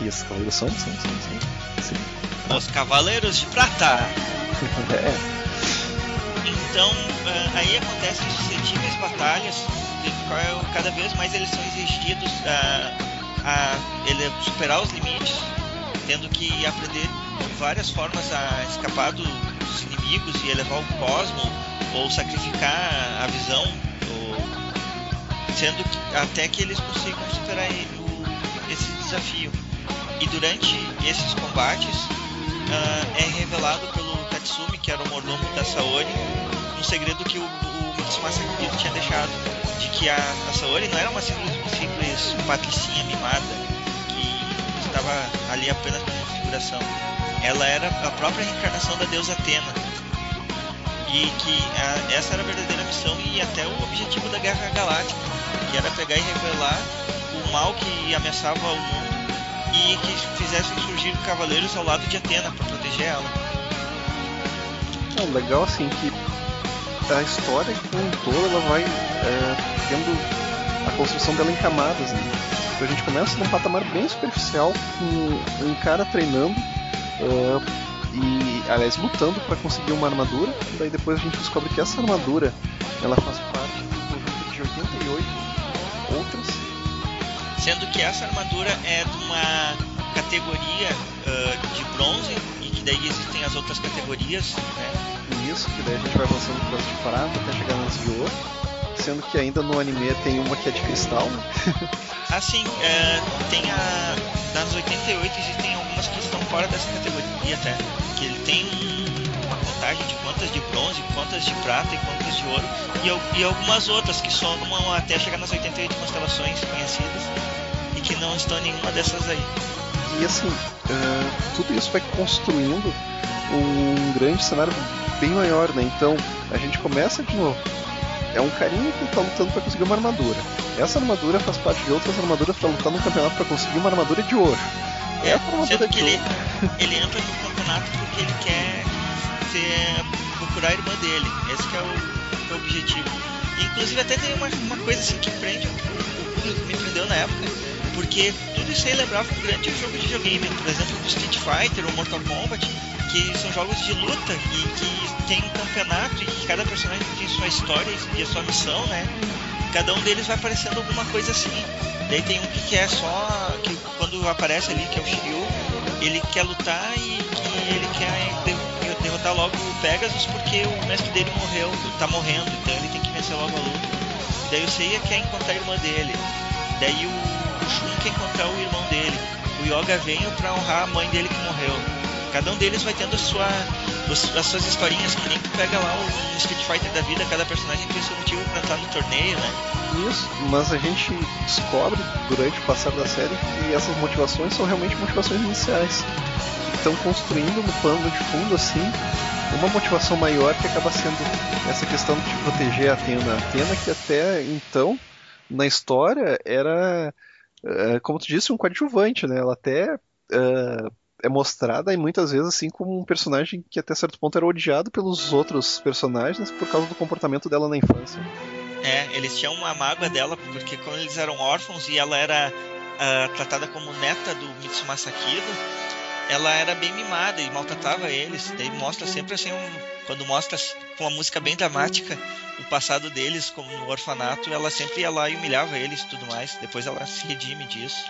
S1: E são, são, são, são. Sim.
S2: Os Cavaleiros de Prata. [LAUGHS]
S1: é.
S2: Então, ah, aí acontecem suscetíveis batalhas, de qual cada vez mais eles são exigidos a, a ele superar os limites, tendo que aprender várias formas a escapar do- dos inimigos e elevar o cosmo, ou sacrificar a visão, ou, sendo que, até que eles consigam superar ele- o- esse desafio. E durante esses combates ah, é revelado pelo Katsumi, que era o mordomo da Saori, um segredo que o, o Mitsumasa Kido tinha deixado, de que a, a Saori não era uma simples, simples patricinha mimada que estava ali apenas como figuração. Ela era a própria reencarnação da deusa Atena. E que a- essa era a verdadeira missão e até o objetivo da Guerra Galáctica, que era pegar e revelar o mal que ameaçava o mundo e que fizessem surgir cavaleiros ao lado de Atena para proteger ela.
S1: É legal assim que a história como um todo ela vai é, tendo a construção dela em camadas. Né? Então a gente começa num patamar bem superficial com um cara treinando é, e aliás lutando para conseguir uma armadura. Daí depois a gente descobre que essa armadura ela faz parte do conjunto de 88 outras
S2: Sendo que essa armadura é de uma categoria ah, de bronze e que daí existem as outras categorias, né?
S1: Isso, que daí a gente vai avançando para as de prata até chegar nas de ouro. Sendo que ainda no anime tem uma que é de cristal. [LAUGHS]
S2: Assim, é, tem a. Das 88 existem algumas que estão fora dessa categoria até. Que ele tem uma de quantas de bronze, quantas de prata e quantas de ouro. E, e algumas outras que somam até chegar nas 88 constelações conhecidas e que não estão em nenhuma dessas aí.
S1: E assim, eh, tudo isso vai construindo um grande cenário bem maior, né? Então a gente começa de novo. É um carinha que tá lutando para conseguir uma armadura. Essa armadura faz parte de outras armaduras para lutar no campeonato para conseguir uma armadura de ouro.
S2: É,
S1: Essa armadura
S2: sendo
S1: de
S2: ele,
S1: ouro. [LAUGHS]
S2: ele entra no campeonato porque ele quer ser, procurar a irmã dele. Esse é o, é o objetivo. E, inclusive até tem uma, uma coisa assim que prende o, o público, me prendeu na época, porque tudo isso aí lembrava um grande jogo de videogame, por exemplo, do Street Fighter ou Mortal Kombat, que são jogos de luta e que tem um campeonato e que cada personagem tem sua história e a sua missão, né? Cada um deles vai aparecendo alguma coisa assim. Daí tem um que quer só. que quando aparece ali, que é o Shiryu, ele quer lutar e que ele quer derrotar logo o Pegasus porque o mestre dele morreu, tá morrendo, então ele tem que vencer logo a luta. Daí o Seiya quer encontrar a irmã dele. Daí o, o Shun quer encontrar o irmão dele. O Yoga veio pra honrar a mãe dele que morreu. Cada um deles vai tendo a sua, os- as suas historinhas, que nem pega lá o Street Fighter da vida, cada personagem tem seu motivo pra entrar no torneio, né?
S1: Isso, mas a gente descobre durante o passar da série que essas motivações são realmente motivações iniciais. Estão construindo no pano de fundo, assim, uma motivação maior que acaba sendo essa questão de proteger a Atena. Atena que até então, na história, era, eh, como tu disse, um coadjuvante, né? Ela até eh, é mostrada e muitas vezes assim como um personagem que até certo ponto era odiado pelos outros personagens por causa do comportamento dela na infância.
S2: É, eles tinham uma mágoa dela porque quando eles eram órfãos e ela era ah, tratada como neta do Mitsumasa Kido, ela era bem mimada e maltratava eles. Daí mostra sempre assim, um, quando mostra com uma música bem dramática o passado deles como no orfanato, ela sempre ia lá e humilhava eles e tudo mais. Depois ela se redime disso.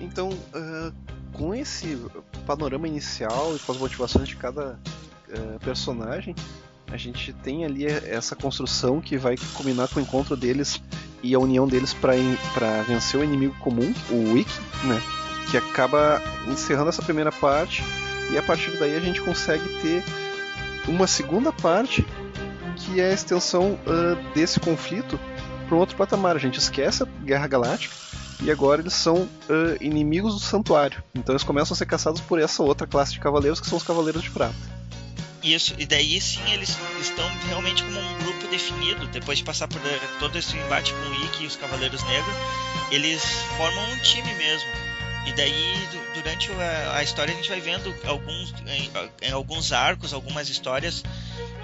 S1: Então, uh, com esse panorama inicial e com as motivações de cada uh, personagem, a gente tem ali essa construção que vai culminar com o encontro deles e a união deles para vencer o inimigo comum, o Wiki, né? Que acaba encerrando essa primeira parte e a partir daí a gente consegue ter uma segunda parte que é a extensão uh, desse conflito para um outro patamar. A gente esquece a Guerra Galáctica e agora eles são uh, inimigos do Santuário. Então eles começam a ser caçados por essa outra classe de cavaleiros que são os Cavaleiros de Prata.
S2: Isso, e daí sim eles estão realmente como um grupo definido. Depois de passar por eh, todo esse embate com o Ikki e os Cavaleiros Negros, eles formam um time mesmo. E daí, durante a, história, a gente vai vendo alguns, em, alguns arcos, algumas histórias,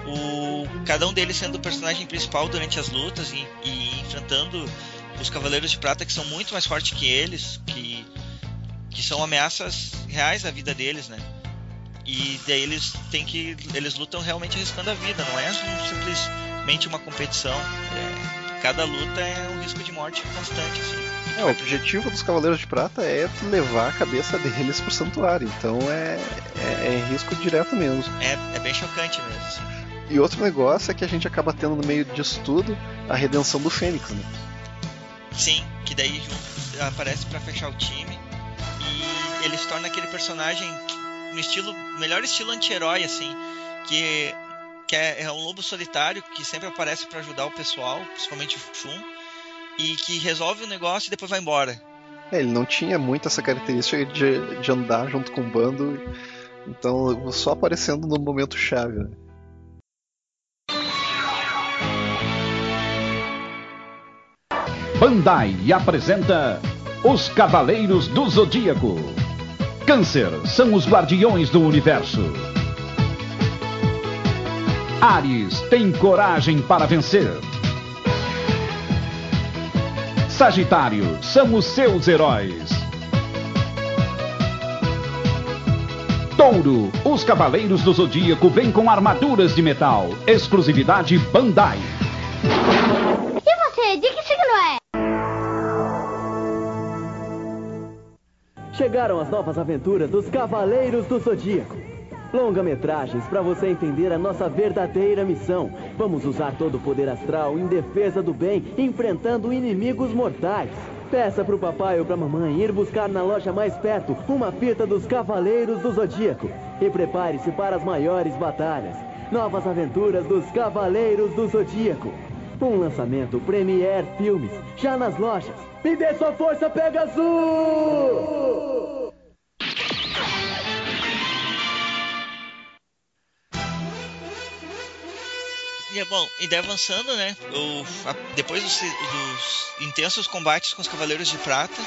S2: o, cada um deles sendo o personagem principal durante as lutas e, e enfrentando os Cavaleiros de Prata, que são muito mais fortes que eles, que, que são ameaças reais à vida deles, né? E daí eles têm que. Eles lutam realmente arriscando a vida, não é simplesmente uma competição. É, cada luta é um risco de morte constante, assim.
S1: É, o objetivo dos Cavaleiros de Prata é levar a cabeça deles pro santuário, então é, é, é risco direto mesmo.
S2: É, é bem chocante mesmo, assim.
S1: E outro negócio é que a gente acaba tendo no meio disso tudo a redenção do Fênix, né?
S2: Sim, que daí aparece para fechar o time e ele se torna aquele personagem no estilo melhor estilo anti-herói assim, que que é, é, um lobo solitário que sempre aparece para ajudar o pessoal, principalmente o Shun, e que resolve o negócio e depois vai embora.
S1: É, ele não tinha muito essa característica de, de andar junto com o bando, então só aparecendo no momento chave. Né?
S11: Bandai apresenta Os Cavaleiros do Zodíaco. Câncer são os guardiões do universo. Ares tem coragem para vencer. Sagitário são os seus heróis. Touro, os Cavaleiros do Zodíaco vêm com armaduras de metal. Exclusividade Bandai.
S12: E você, de que signo é?
S5: Chegaram as novas aventuras dos Cavaleiros do Zodíaco. Longa-metragens para você entender a nossa verdadeira missão. Vamos usar todo o poder astral em defesa do bem, enfrentando inimigos mortais. Peça pro papai ou pra mamãe ir buscar na loja mais perto uma fita dos Cavaleiros do Zodíaco. E prepare-se para as maiores batalhas. Novas aventuras dos Cavaleiros do Zodíaco. Um lançamento Premier Filmes, já nas lojas. Me dê sua força, Pegasus!
S2: E é bom, e daí avançando, né? O, a, depois dos, dos, intensos combates com os Cavaleiros de Prata,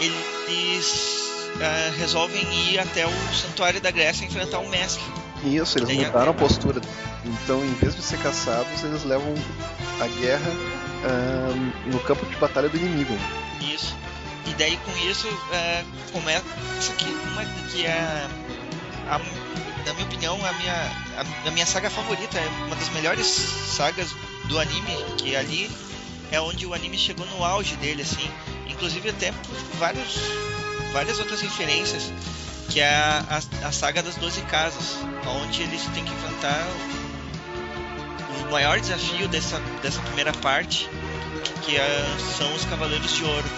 S2: eles uh, resolvem ir até o Santuário da Grécia enfrentar o Mestre.
S1: Isso, eles mudaram a postura. Então, em vez de ser caçados, eles levam a guerra uh, no campo de batalha do inimigo.
S2: Isso. E daí com isso uh, começa que, uma, que é, a, na minha opinião, a minha, a, a minha saga favorita, é uma das melhores sagas do anime, que ali é onde o anime chegou no auge dele, assim. Inclusive até vários, várias outras referências, que é a, a, a saga das Doze Casas, onde eles têm que enfrentar o maior desafio dessa, dessa primeira parte, que é, são os Cavaleiros de Ouro.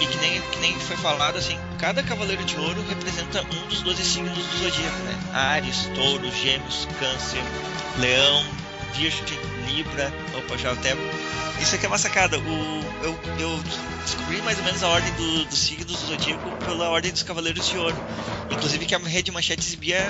S2: E que nem, que nem foi falado, assim, cada Cavaleiro de Ouro representa um dos 12 signos do Zodíaco, né? Ares, Touro, Gêmeos, Câncer, Leão, Virgem, Libra. Opa, já até. Isso aqui é uma sacada. O, eu, eu descobri mais ou menos a ordem do, dos signos do Zodíaco pela ordem dos Cavaleiros de Ouro. Inclusive que a rede manchete exibia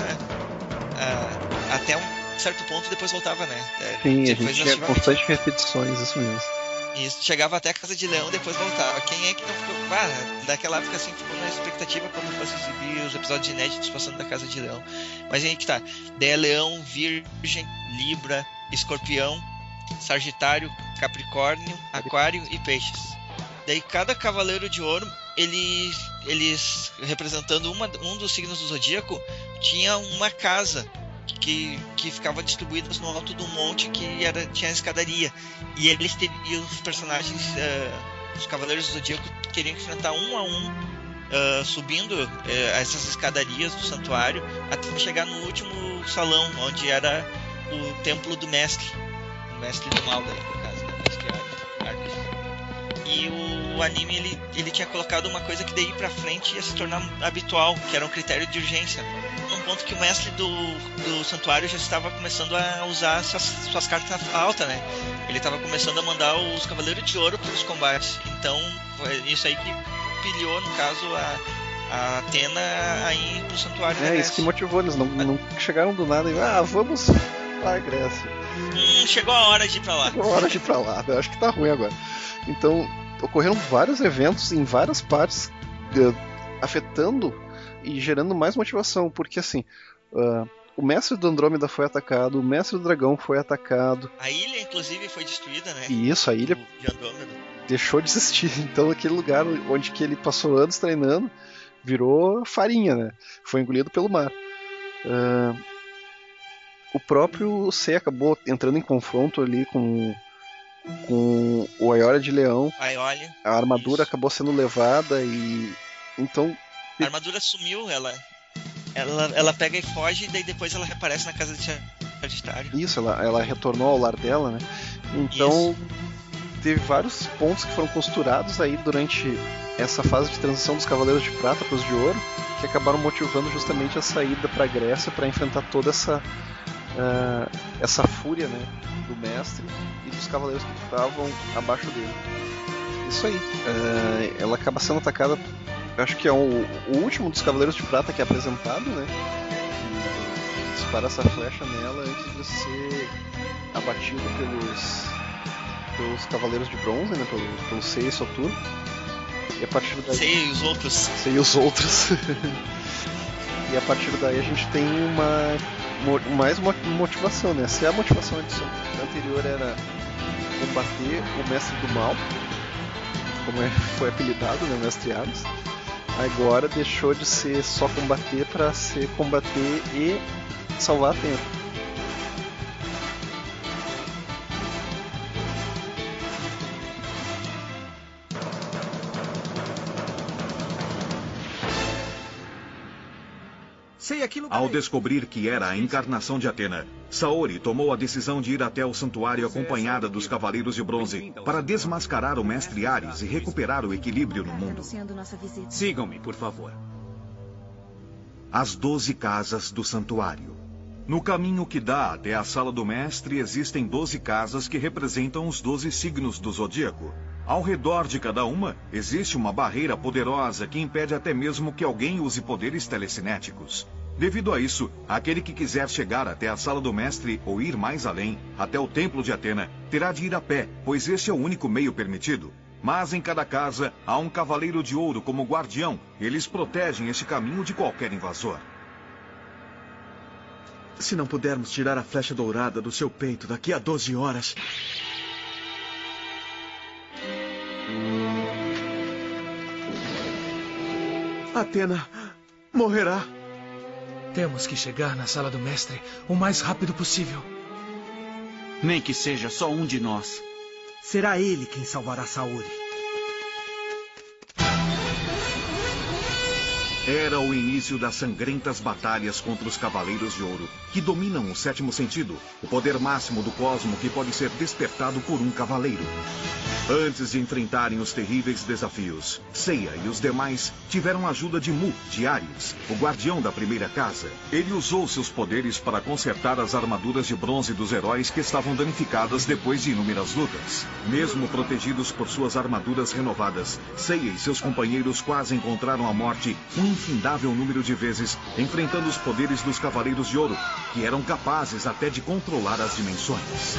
S2: uh, até um certo ponto depois voltava, né?
S1: É, Sim, a gente tinha constantes repetições, isso mesmo.
S2: Isso, chegava até a Casa de Leão depois voltava. Quem é que não ficou. Ah, daquela época assim ficou na expectativa quando fosse exibir os episódios inéditos passando da Casa de Leão. Mas aí que tá. Daí é Leão, Virgem, Libra, Escorpião, Sagitário, Capricórnio, Aquário e Peixes. Daí cada Cavaleiro de Ouro eles, eles representando uma, um dos signos do zodíaco, tinha uma casa que, que ficava distribuída no alto do monte que era, tinha escadaria. E eles teriam os personagens, uh, os Cavaleiros do Zodíaco, teriam que enfrentar um a um, uh, subindo uh, essas escadarias do santuário, até chegar no último salão, onde era o templo do mestre. O mestre do mal, daí, no caso, né? mestre Arcos. E o anime ele, ele tinha colocado uma coisa que daí pra frente ia se tornar habitual, que era um critério de urgência. Num ponto que o mestre do, do santuário já estava começando a usar suas, suas cartas altas, né? Ele estava começando a mandar os Cavaleiros de Ouro para os combates. Então, foi isso aí que pilhou, no caso, a, a Atena a ir pro santuário
S1: É isso que motivou, eles não, não chegaram do nada e ah, vamos Grécia.
S2: Hum, chegou a hora de ir pra lá.
S1: Chegou a hora de ir pra lá, eu acho que tá ruim agora. Então, ocorreram vários eventos em várias partes, eh, afetando e gerando mais motivação, porque assim, ah, o mestre do Andrômeda foi atacado, o mestre do dragão foi atacado,
S2: A ilha, inclusive, foi destruída, né?
S1: e isso, a ilha
S2: De Andrômeda.
S1: deixou de existir. [LAUGHS] Então aquele lugar onde que ele passou anos treinando virou farinha, né? Foi engolido pelo mar. Ah, o próprio C acabou entrando em confronto ali com, com o Aiora de Leão.
S2: Aí, olha,
S1: A armadura acabou sendo levada e então
S2: a armadura sumiu, ela, ela, ela pega e foge, e daí depois ela reaparece na casa de Sagitário.
S1: isso, ela, ela retornou ao lar dela, né? Então teve vários pontos que foram costurados aí durante essa fase de transição dos Cavaleiros de Prata para os de Ouro, que acabaram motivando justamente a saída para a Grécia para enfrentar toda essa ah, essa fúria, né, do mestre e dos cavaleiros que estavam abaixo dele. Isso aí. Ah, ela acaba sendo atacada, eu acho que é o, o último dos Cavaleiros de Prata que é apresentado, né? E dispara essa flecha nela antes de ser abatido pelos pelos Cavaleiros de Bronze, né? Pelo, pelo Sei e Soturno. E a partir daí.
S2: Sei e os outros.
S1: Sei e os outros. [LAUGHS] e a partir daí a gente tem uma mais uma motivação, né? Se a motivação anterior era combater o mestre do mal, como é- [LAUGHS] foi apelidado, né, mestre Hades, agora deixou de ser só combater para ser combater e salvar a tempo.
S4: Ao descobrir que era a encarnação de Atena, Saori tomou a decisão de ir até o santuário acompanhada dos Cavaleiros de Bronze para desmascarar o mestre Ares e recuperar o equilíbrio no mundo.
S13: Sigam-me, por favor.
S4: As doze casas do santuário. No caminho que dá até a sala do mestre existem doze casas que representam os doze signos do zodíaco. Ao redor de cada uma existe uma barreira poderosa que impede até mesmo que alguém use poderes telecinéticos. Devido a isso, aquele que quiser chegar até a sala do mestre ou ir mais além, até o templo de Atena, terá de ir a pé, pois este é o único meio permitido. Mas em cada casa há um cavaleiro de ouro como guardião. Eles protegem este caminho de qualquer invasor.
S6: Se não pudermos tirar a flecha dourada do seu peito daqui a 12 horas. Atena morrerá.
S14: Temos que chegar na sala do mestre o mais rápido possível.
S13: Nem que seja só um de nós.
S15: Será ele quem salvará Saori.
S4: Era o início das sangrentas batalhas contra os Cavaleiros de Ouro, que dominam o sétimo sentido, o poder máximo do cosmo que pode ser despertado por um cavaleiro. Antes de enfrentarem os terríveis desafios, Seiya e os demais tiveram a ajuda de Mu, de Ares, o guardião da primeira casa. Ele usou seus poderes para consertar as armaduras de bronze dos heróis que estavam danificadas depois de inúmeras lutas. Mesmo protegidos por suas armaduras renovadas, Seiya e seus companheiros quase encontraram a morte um infindável número de vezes, enfrentando os poderes dos Cavaleiros de Ouro, que eram capazes até de controlar as dimensões.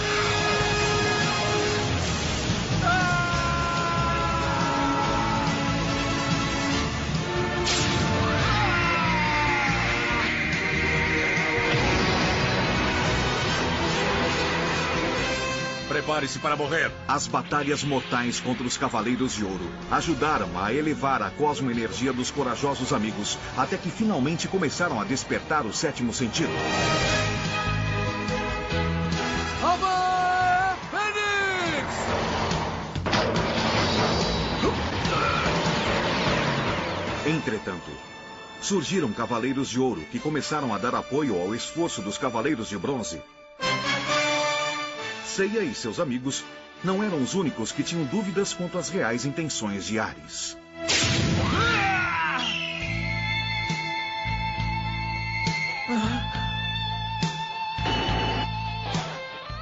S4: Prepare-se para morrer. As batalhas mortais contra os Cavaleiros de Ouro ajudaram a elevar a cosmoenergia dos corajosos amigos, até que finalmente começaram a despertar o sétimo sentido.
S16: Ava Fênix!
S4: Entretanto, surgiram Cavaleiros de Ouro que começaram a dar apoio ao esforço dos Cavaleiros de Bronze. Seiya e seus amigos não eram os únicos que tinham dúvidas quanto às reais intenções de Ares.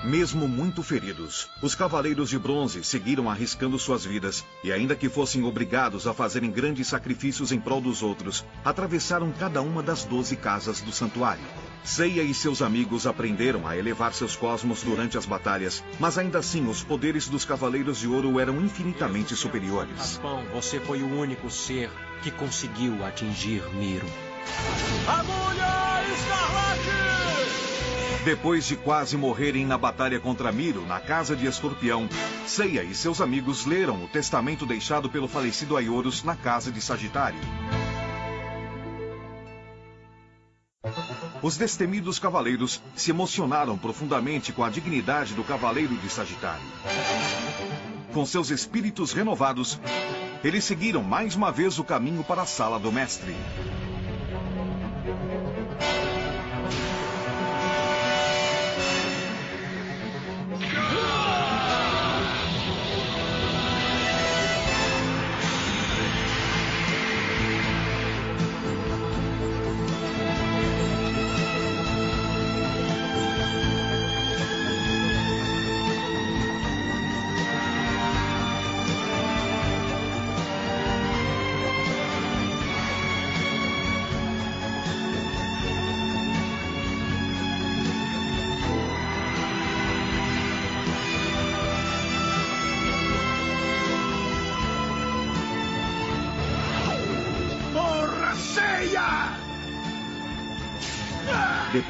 S4: Mesmo muito feridos, os Cavaleiros de Bronze seguiram arriscando suas vidas e, ainda que fossem obrigados a fazerem grandes sacrifícios em prol dos outros, atravessaram cada uma das doze casas do santuário. Seiya e seus amigos aprenderam a elevar seus cosmos durante as batalhas, mas ainda assim os poderes dos Cavaleiros de Ouro eram infinitamente superiores.
S17: Raspão, você foi o único ser que conseguiu atingir Miro.
S16: Agulha Escarlate!
S4: Depois de quase morrerem na batalha contra Miro, na casa de Escorpião, Seiya e seus amigos leram o testamento deixado pelo falecido Aioros na casa de Sagitário. Os destemidos cavaleiros se emocionaram profundamente com a dignidade do cavaleiro de Sagitário. Com seus espíritos renovados, eles seguiram mais uma vez o caminho para a sala do mestre.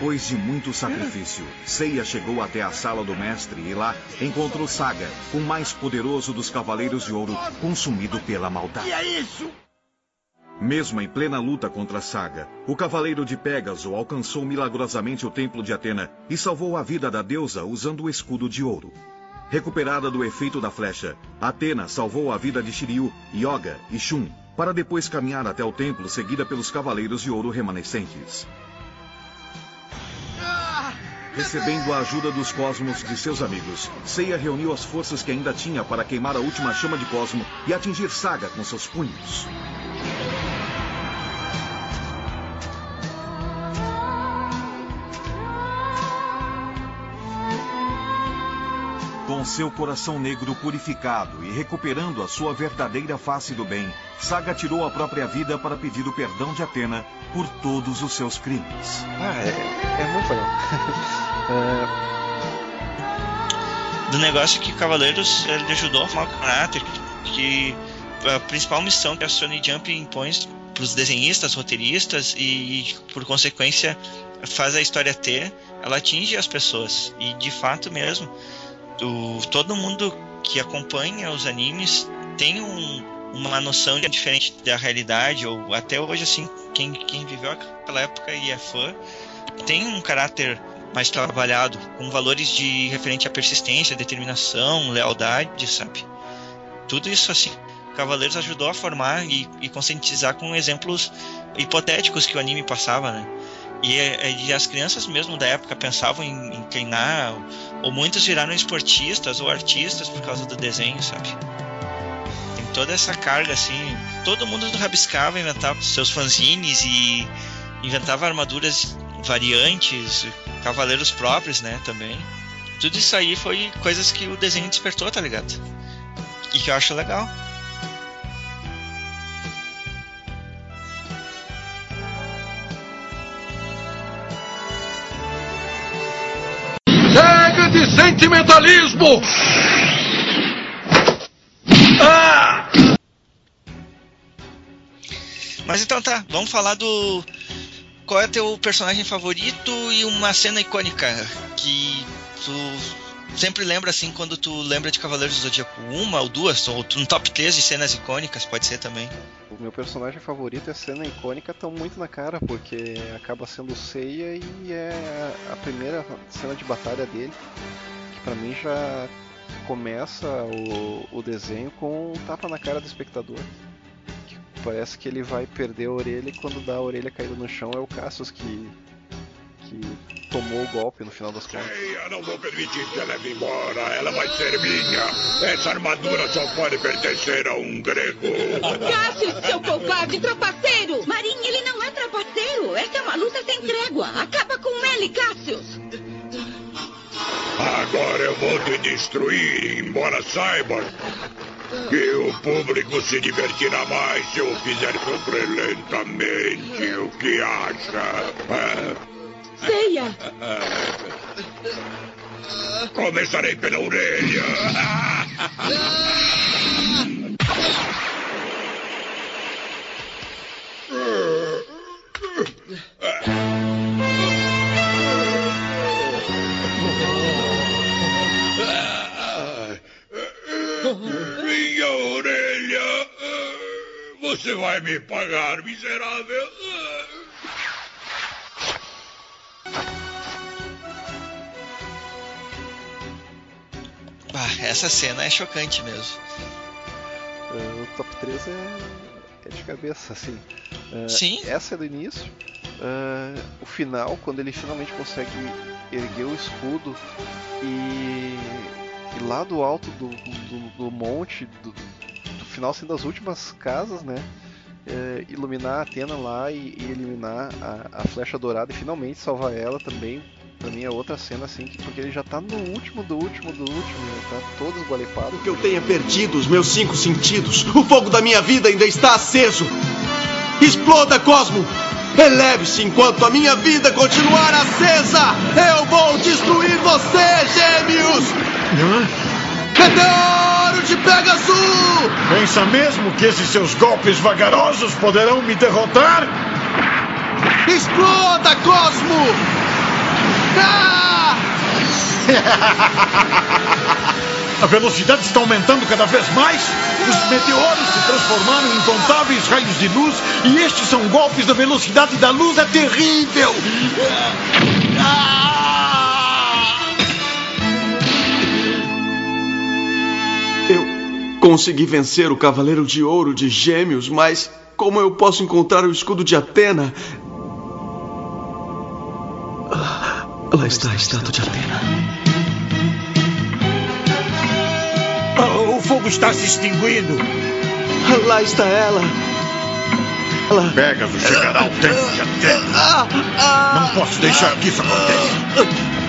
S4: Depois de muito sacrifício, Seiya chegou até a sala do mestre e lá encontrou Saga, o mais poderoso dos Cavaleiros de Ouro, consumido pela maldade.
S16: E é isso?
S4: Mesmo em plena luta contra Saga, o Cavaleiro de Pégaso alcançou milagrosamente o Templo de Atena e salvou a vida da deusa usando o escudo de ouro. Recuperada do efeito da flecha, Atena salvou a vida de Shiryu, Yoga e Shun, para depois caminhar até o templo seguida pelos Cavaleiros de Ouro remanescentes. Recebendo a ajuda dos cosmos de seus amigos, Seiya reuniu as forças que ainda tinha para queimar a última chama de Cosmo e atingir Saga com seus punhos. Com seu coração negro purificado e recuperando a sua verdadeira face do bem, Saga tirou a própria vida para pedir o perdão de Atena por todos os seus crimes.
S1: Ah, é, é muito legal. [LAUGHS] É,
S2: do negócio que Cavaleiros ele ajudou a formar o caráter, que, que a principal missão que a Sony Jump impõe para os desenhistas, roteiristas e, por consequência, faz a história ter, ela atinge as pessoas. E, de fato mesmo, o, todo mundo que acompanha os animes tem um, uma noção diferente da realidade, ou até hoje, assim, quem, quem viveu aquela época e é fã, tem um caráter mais trabalhado, com valores de referente à persistência, determinação, lealdade, sabe? Tudo isso assim, Cavaleiros ajudou a formar e, e conscientizar com exemplos hipotéticos que o anime passava, né? E, e, as crianças mesmo da época pensavam em, em treinar, ou, muitos viraram esportistas ou artistas por causa do desenho, sabe? Tem toda essa carga assim. Todo mundo rabiscava, inventava seus fanzines e inventava armaduras variantes, cavaleiros próprios, né, também. Tudo isso aí foi coisas que o desenho despertou, tá ligado? E que eu acho legal.
S8: Sentimentalismo!
S2: Ah! Mas então tá, vamos falar do. Qual é teu personagem favorito e uma cena icônica que tu sempre lembra assim quando tu lembra de Cavaleiros do Zodíaco uma ou duas, ou um top 3 de cenas icônicas, pode ser também.
S1: Meu personagem favorito e a cena icônica estão muito na cara, porque acaba sendo Seiya e é a primeira cena de batalha dele, que pra mim já começa o, o desenho com um tapa na cara do espectador. Que parece que ele vai perder a orelha e quando dá a orelha caída no chão é o Cassius que, que tomou o golpe no final das contas.
S16: Eu não vou permitir que ela leve embora. Ela vai ser minha. Essa armadura só pode pertencer a um grego.
S18: Cássio, seu covarde trapaceiro! Marinho, ele não é trapaceiro. Essa é uma luta sem trégua. Acaba com ele, Cássius.
S16: Agora eu vou te destruir, embora saiba que o público se divertirá mais se eu fizer sofrer lentamente. O que acha?
S18: Ceia!
S16: Começarei pela orelha. Minha orelha! Você vai me pagar, miserável!
S2: Ah, essa cena é chocante mesmo.
S1: Uh, o top 3 é, é de cabeça, assim. Uh,
S2: Sim.
S1: Essa é do início. Uh, o final, quando ele finalmente consegue erguer o escudo e, e lá do alto do, do, do monte, do, do, final assim, das últimas casas, né? Uh, iluminar a Atena lá e, e eliminar a, a, flecha dourada e finalmente salvar ela também. Pra mim é outra cena assim, que, porque ele já tá no último do último do último, né? tá todo esgualepado.
S6: Que eu tenha perdido os meus cinco sentidos, o fogo da minha vida ainda está aceso. Exploda, Cosmo! Eleve-se enquanto a minha vida continuar acesa! Eu vou destruir você, gêmeos! Meteoro de Pegasus!
S19: Pensa mesmo que esses seus golpes vagarosos poderão me derrotar?
S6: Exploda, Cosmo! Ah! [LAUGHS]
S19: A velocidade está aumentando cada vez mais. Os meteoros se transformaram em incontáveis raios de luz e estes são golpes da velocidade da luz. É terrível!
S6: Eu consegui vencer o Cavaleiro de Ouro de Gêmeos, mas como eu posso encontrar o escudo de Atena? Lá está a estátua de Atena.
S19: Oh, o fogo está se extinguindo.
S6: Lá está ela. Ela...
S19: Pegasus chegará ao tempo de Atena. Não posso deixar que isso aconteça.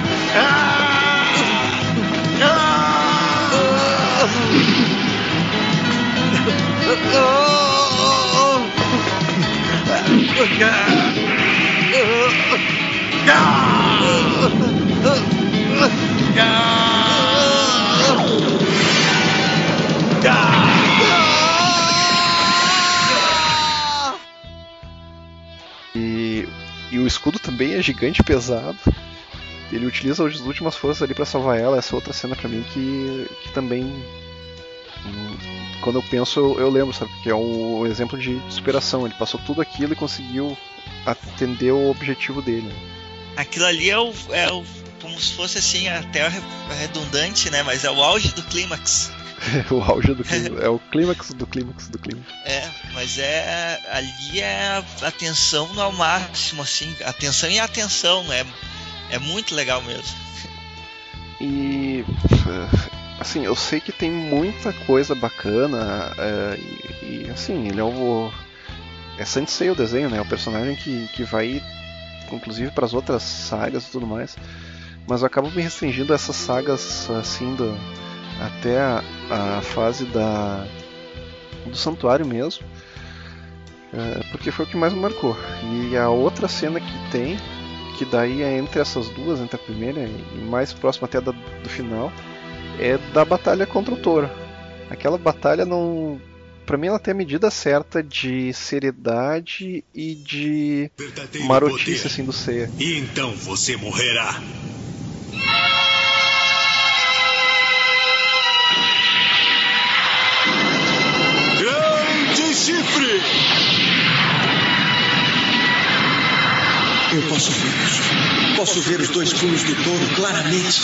S1: E, e o escudo também é gigante e pesado. Ele utiliza as últimas forças ali para salvar ela. Essa outra cena para mim que, que também quando eu penso eu, eu lembro, sabe, que é um exemplo de superação. Ele passou tudo aquilo e conseguiu atender o objetivo dele.
S2: Aquilo ali é o, é o como se fosse assim até redundante, né? Mas é o auge do clímax. [LAUGHS]
S1: o auge do clímax. é o clímax do clímax do clímax.
S2: É, mas é ali é a tensão no máximo, assim, a tensão e a atenção, é, é muito legal mesmo.
S1: E [LAUGHS] assim, eu sei que tem muita coisa bacana é, e, e, assim, ele é o é Sensei o desenho, né? É o personagem que, que vai inclusive para as outras sagas e tudo mais. Mas eu acabo me restringindo a essas sagas assim do, até a, a fase da do santuário mesmo, é, porque foi o que mais me marcou. E a outra cena que tem, que daí é entre essas duas, entre a primeira e mais próxima até da, do final, é da batalha contra o touro. Aquela batalha não para mim ela tem a medida certa de seriedade e de
S16: Verdadeiro
S1: marotice
S16: poder.
S1: assim do Seiya.
S16: E então você morrerá.
S20: Grande chifre!
S21: Eu posso ver isso. Posso ver os dois cumes do touro claramente.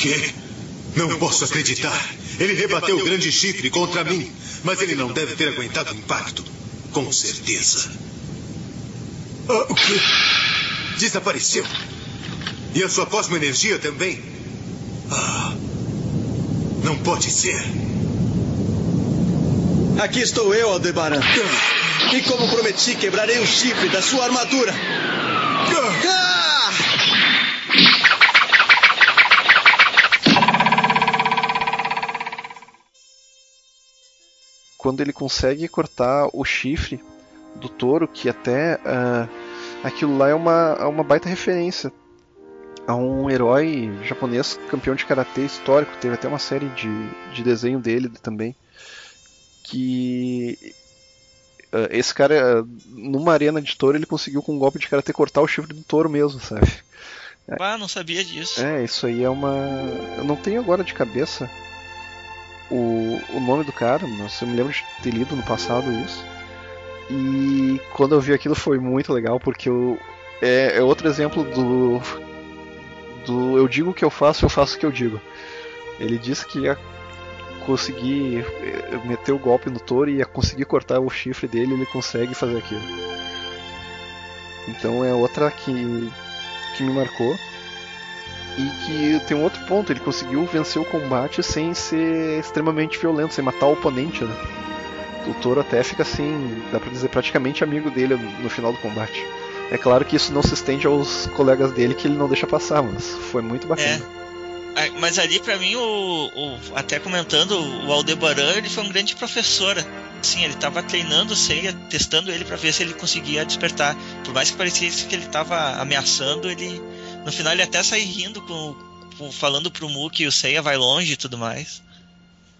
S20: Quê? Não posso acreditar. Ele rebateu o grande chifre contra mim, mas ele não deve ter aguentado o impacto. Com certeza. Ah, o quê? Desapareceu. E a sua cosmoenergia também? Ah, não pode ser.
S21: Aqui estou eu, Aldebaran. E como prometi, quebrarei o chifre da sua armadura. Ah!
S1: Quando ele consegue cortar o chifre do touro, que até uh, aquilo lá é uma, é uma baita referência a um herói japonês campeão de karatê histórico. Teve até uma série de, de desenho dele também. Que uh, esse cara, numa arena de touro, ele conseguiu com um golpe de karatê cortar o chifre do touro mesmo, sabe?
S2: Ah, não sabia disso.
S1: É, isso aí é uma. Eu não tenho agora de cabeça o, o nome do cara, mas eu me lembro de ter lido no passado isso. E quando eu vi aquilo foi muito legal, porque eu, é, é outro exemplo do, do eu digo o que eu faço, eu faço o que eu digo. Ele disse que ia conseguir eh, meter o golpe no touro e ia conseguir cortar o chifre dele, ele consegue fazer aquilo. Então é outra que, que me marcou. E que tem um outro ponto, ele conseguiu vencer o combate sem ser extremamente violento, sem matar o oponente, né? O Toro até fica assim, dá pra dizer, praticamente amigo dele no final do combate. É claro que isso não se estende aos colegas dele que ele não deixa passar, mas foi muito bacana.
S2: É. Mas ali para mim, o, o, até comentando, o Aldebaran ele foi um grande professor. Sim, ele estava treinando o Seiya, testando ele para ver se ele conseguia despertar. Por mais que parecesse que ele estava ameaçando, ele no final ele até sai rindo com, com falando pro Mu que o Seiya vai longe e tudo mais.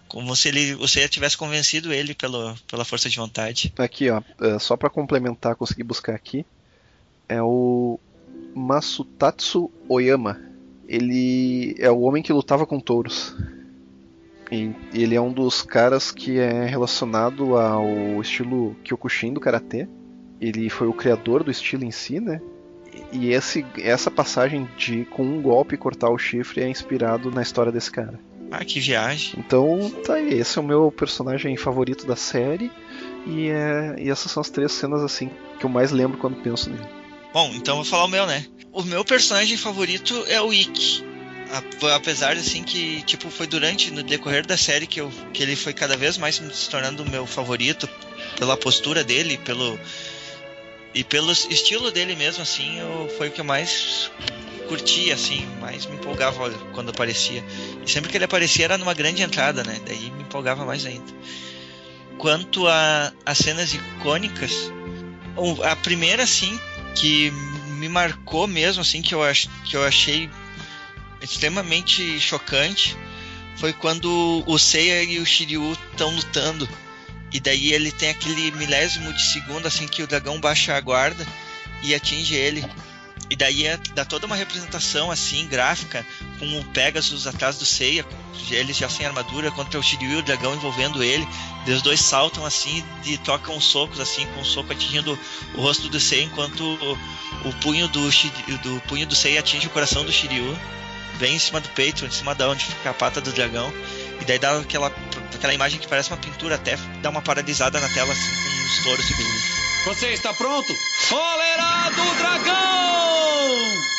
S2: Como se ele, o Seiya tivesse convencido ele pelo, pela força de vontade.
S1: Aqui, ó, só para complementar, consegui buscar aqui. É o Masutatsu Oyama. Ele é o homem que lutava com touros. E ele é um dos caras que é relacionado ao estilo Kyokushin do karatê. Ele foi o criador do estilo em si, né? E esse, essa passagem de com um golpe cortar o chifre é inspirado na história desse cara.
S2: Ah, que viagem.
S1: Então, tá aí. Esse é o meu personagem favorito da série. E, é, e essas são as três cenas assim que eu mais lembro quando penso nele.
S2: Bom, então vou falar o meu, né? O meu personagem favorito é o Ikki. Apesar assim que tipo foi durante no decorrer da série que, eu, que ele foi cada vez mais se tornando o meu favorito pela postura dele, pelo e pelo estilo dele mesmo, assim, eu, foi o que eu mais curtia, assim, mais me empolgava quando aparecia. E sempre que ele aparecia era numa grande entrada, né? Daí me empolgava mais ainda. Quanto a, a cenas icônicas, a primeira, assim, que me marcou mesmo, assim, que eu, ach, que eu achei extremamente chocante, foi quando o Seiya e o Shiryu estão lutando e daí ele tem aquele milésimo de segundo assim que o dragão baixa a guarda e atinge ele. E daí é, dá toda uma representação assim, gráfica, com o Pegasus atrás do Seiya, eles já sem armadura, contra o Shiryu o dragão envolvendo ele. E os dois saltam assim e trocam socos assim, com o soco atingindo o rosto do Seiya, enquanto o, o punho do, do punho do Seiya atinge o coração do Shiryu, bem em cima do peito, em cima da onde fica a pata do dragão. E daí dá aquela, aquela imagem que parece uma pintura, até dá uma paralisada na tela, assim, com flores e tudo.
S9: Você está pronto? Cólera do Dragão!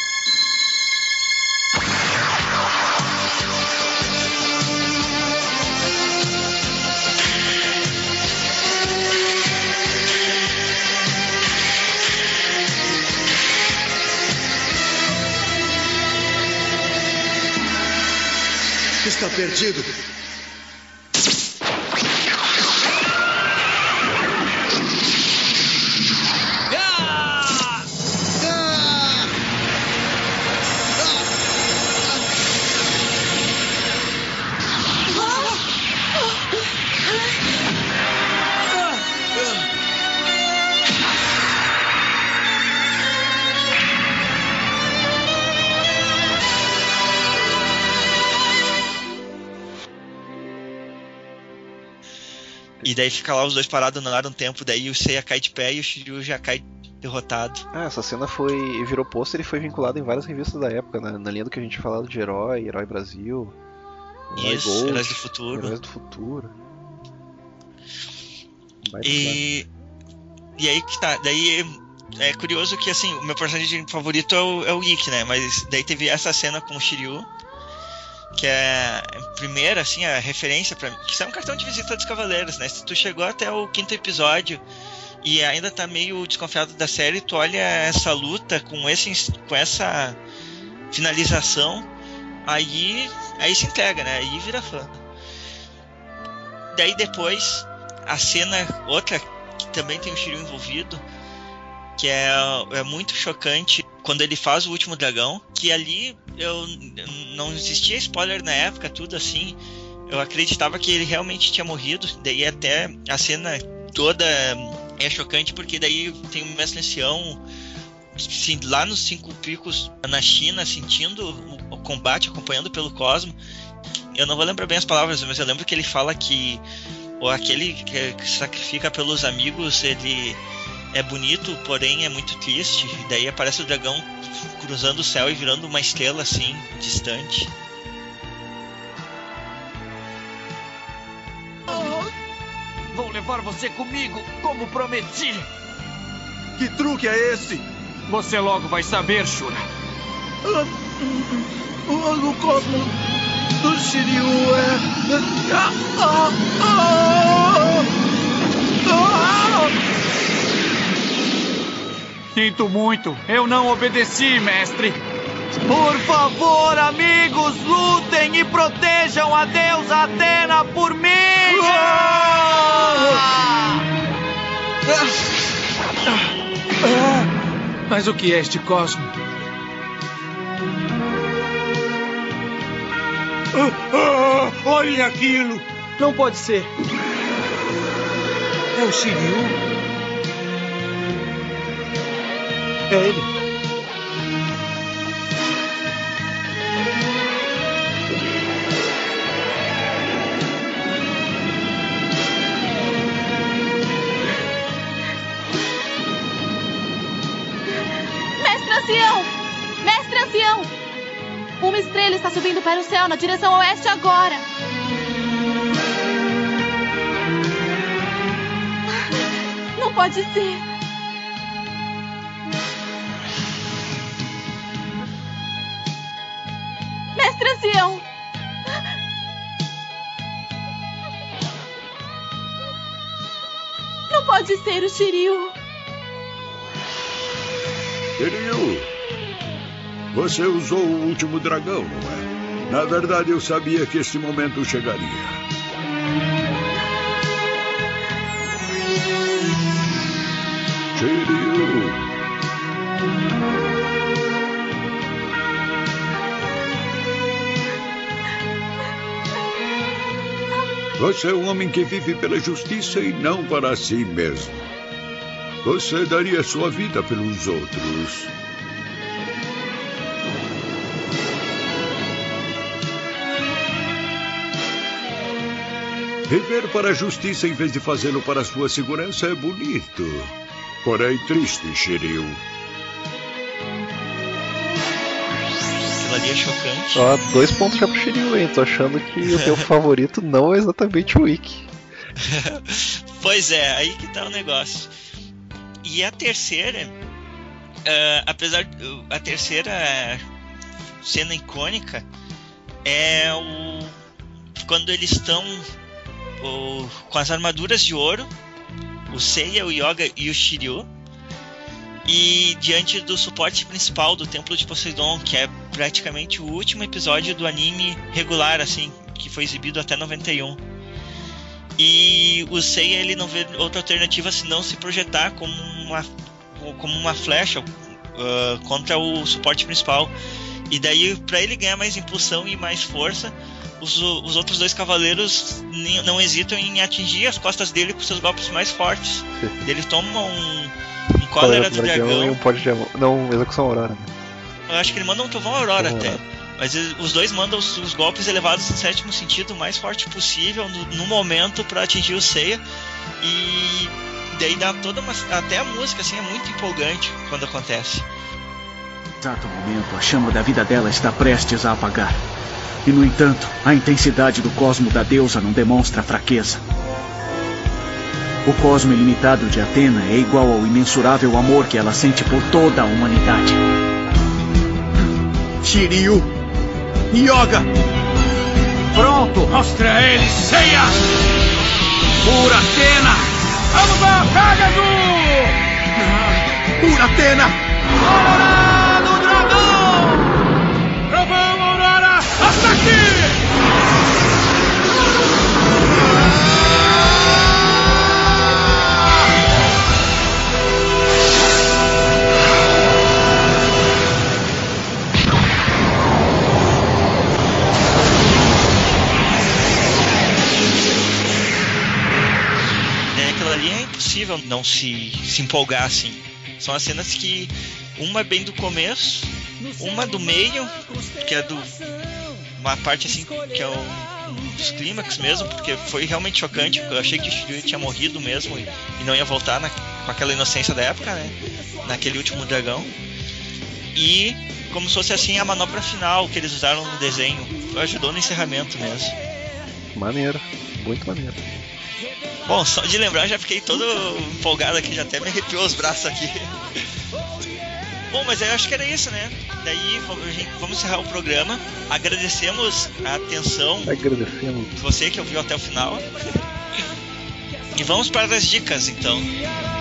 S22: Está perdido.
S2: E daí fica lá os dois parados no ar um tempo, daí o Seiya cai de pé e o Shiryu já cai derrotado.
S1: Ah, essa cena foi virou pôster e foi vinculada em várias revistas da época, né? na linha do que a gente falava de herói, herói Brasil. Herói
S2: Isso,
S1: Gold,
S2: Heróis do Futuro.
S1: Heróis do Futuro. Vai
S2: E, e aí que tá, daí é curioso que assim, o meu personagem favorito é o, é o Ikki, né? Mas daí teve essa cena com o Shiryu, que é a primeira, assim, a referência para que isso é um cartão de visita dos Cavaleiros, né? Se tu chegou até o quinto episódio e ainda tá meio desconfiado da série, tu olha essa luta com esse com essa finalização, aí aí se entrega, né? Aí vira fã. Daí depois a cena outra que também tem o Shiryu envolvido, que é, é muito chocante quando ele faz o último dragão, que ali eu não existia spoiler na época, tudo assim. Eu acreditava que ele realmente tinha morrido, daí até a cena toda é chocante porque daí tem o mestre ancião assim, lá nos cinco picos na China sentindo o, o combate acompanhando pelo cosmo. Eu não vou lembrar bem as palavras, mas eu lembro que ele fala que ou aquele que, sacrifica pelos amigos, ele é bonito, porém é muito triste. E daí aparece o dragão cruzando o céu e virando uma estrela assim, distante.
S23: Vou levar você comigo, como prometi.
S22: Que truque é esse?
S23: Você logo vai saber, Shura.
S14: O cosmo do Shiryu é. Ah, ah, ah, ah.
S23: Sinto muito, eu não obedeci, mestre.
S9: Por favor, amigos, lutem e protejam a deusa Atena por mim!
S24: Mas o que é este cosmo?
S14: Ah, ah, olhem aquilo!
S25: Não pode ser.
S24: É o Shiryu?
S25: Ele.
S26: Mestre ancião! Mestre ancião! Uma estrela está subindo para o céu na direção oeste agora. Não pode ser. Não pode ser o Shiryu.
S20: Shiryu, você usou o último dragão, não é? Na verdade, eu sabia que esse momento chegaria. Shiryu. Você é um homem que vive pela justiça e não para si mesmo. Você daria sua vida pelos outros. Viver para a justiça em vez de fazê-lo para sua segurança é bonito. Porém, triste, Shiryu.
S2: Aquilo ali é chocante.
S1: Ó, dois pontos já pro Shiryu, hein? Tô achando que o teu [LAUGHS] favorito não é exatamente o Ikki. [LAUGHS]
S2: pois é, aí que tá o negócio. E a terceira, uh, apesar a terceira cena icônica é o quando eles estão o, com as armaduras de ouro, o Seiya, o Yoga e o Shiryu, e diante do suporte principal do Templo de Poseidon, que é praticamente o último episódio do anime regular, assim, que foi exibido até 91. E o Seiya ele não vê outra alternativa senão se projetar como uma, como uma flecha uh, contra o suporte principal. E daí, para ele ganhar mais impulsão e mais força, os, os outros dois cavaleiros não hesitam em atingir as costas dele com seus golpes mais fortes. Ele toma um, um cólera do dragão.
S1: E um pote de amor. Não, execução aurora. Né?
S2: Eu acho que ele manda um trovão aurora até. Mas os dois mandam os, os, golpes elevados no sétimo sentido o mais forte possível no, no momento para atingir o Seiya. E daí dá toda uma. Até a música assim é muito empolgante quando acontece.
S13: Exato momento, a chama da vida dela está prestes a apagar. E no entanto, a intensidade do cosmo da deusa não demonstra fraqueza. O cosmo ilimitado de Atena é igual ao imensurável amor que ela sente por toda a humanidade.
S21: Shiryu! Yoga!
S9: Pronto! Mostre a eles, ceia! Pura Atena! Vamos lá, Pegasus!
S21: Pura Atena!
S9: Colorado
S2: não se, se empolgar assim. São as cenas que uma é bem do começo, uma do meio, que é do uma parte assim que é um, um dos clímax mesmo, porque foi realmente chocante. Eu achei que o Shiryu tinha morrido mesmo e, e não ia voltar na, com aquela inocência da época, né? Naquele último dragão. E como se fosse assim a manobra final que eles usaram no desenho, ajudou no encerramento mesmo.
S1: Maneiro, muito maneiro.
S2: Bom, só de lembrar já fiquei todo empolgado aqui, já até me arrepiou os braços aqui. Bom, mas eu acho que era isso, né? Daí vamos encerrar o programa. Agradecemos a atenção.
S1: Agradecemos.
S2: Você que ouviu até o final. E vamos para as dicas então.
S1: E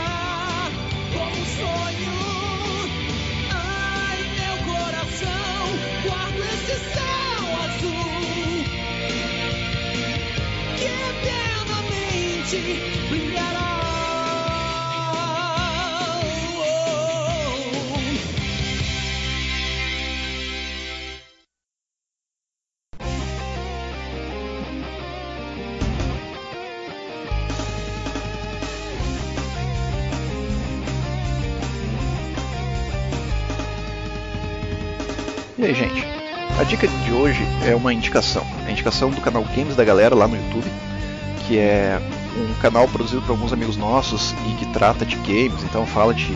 S1: dica de hoje é uma indicação. A indicação do canal Games da Galera lá no YouTube, que é um canal produzido por alguns amigos nossos e que trata de games, então fala de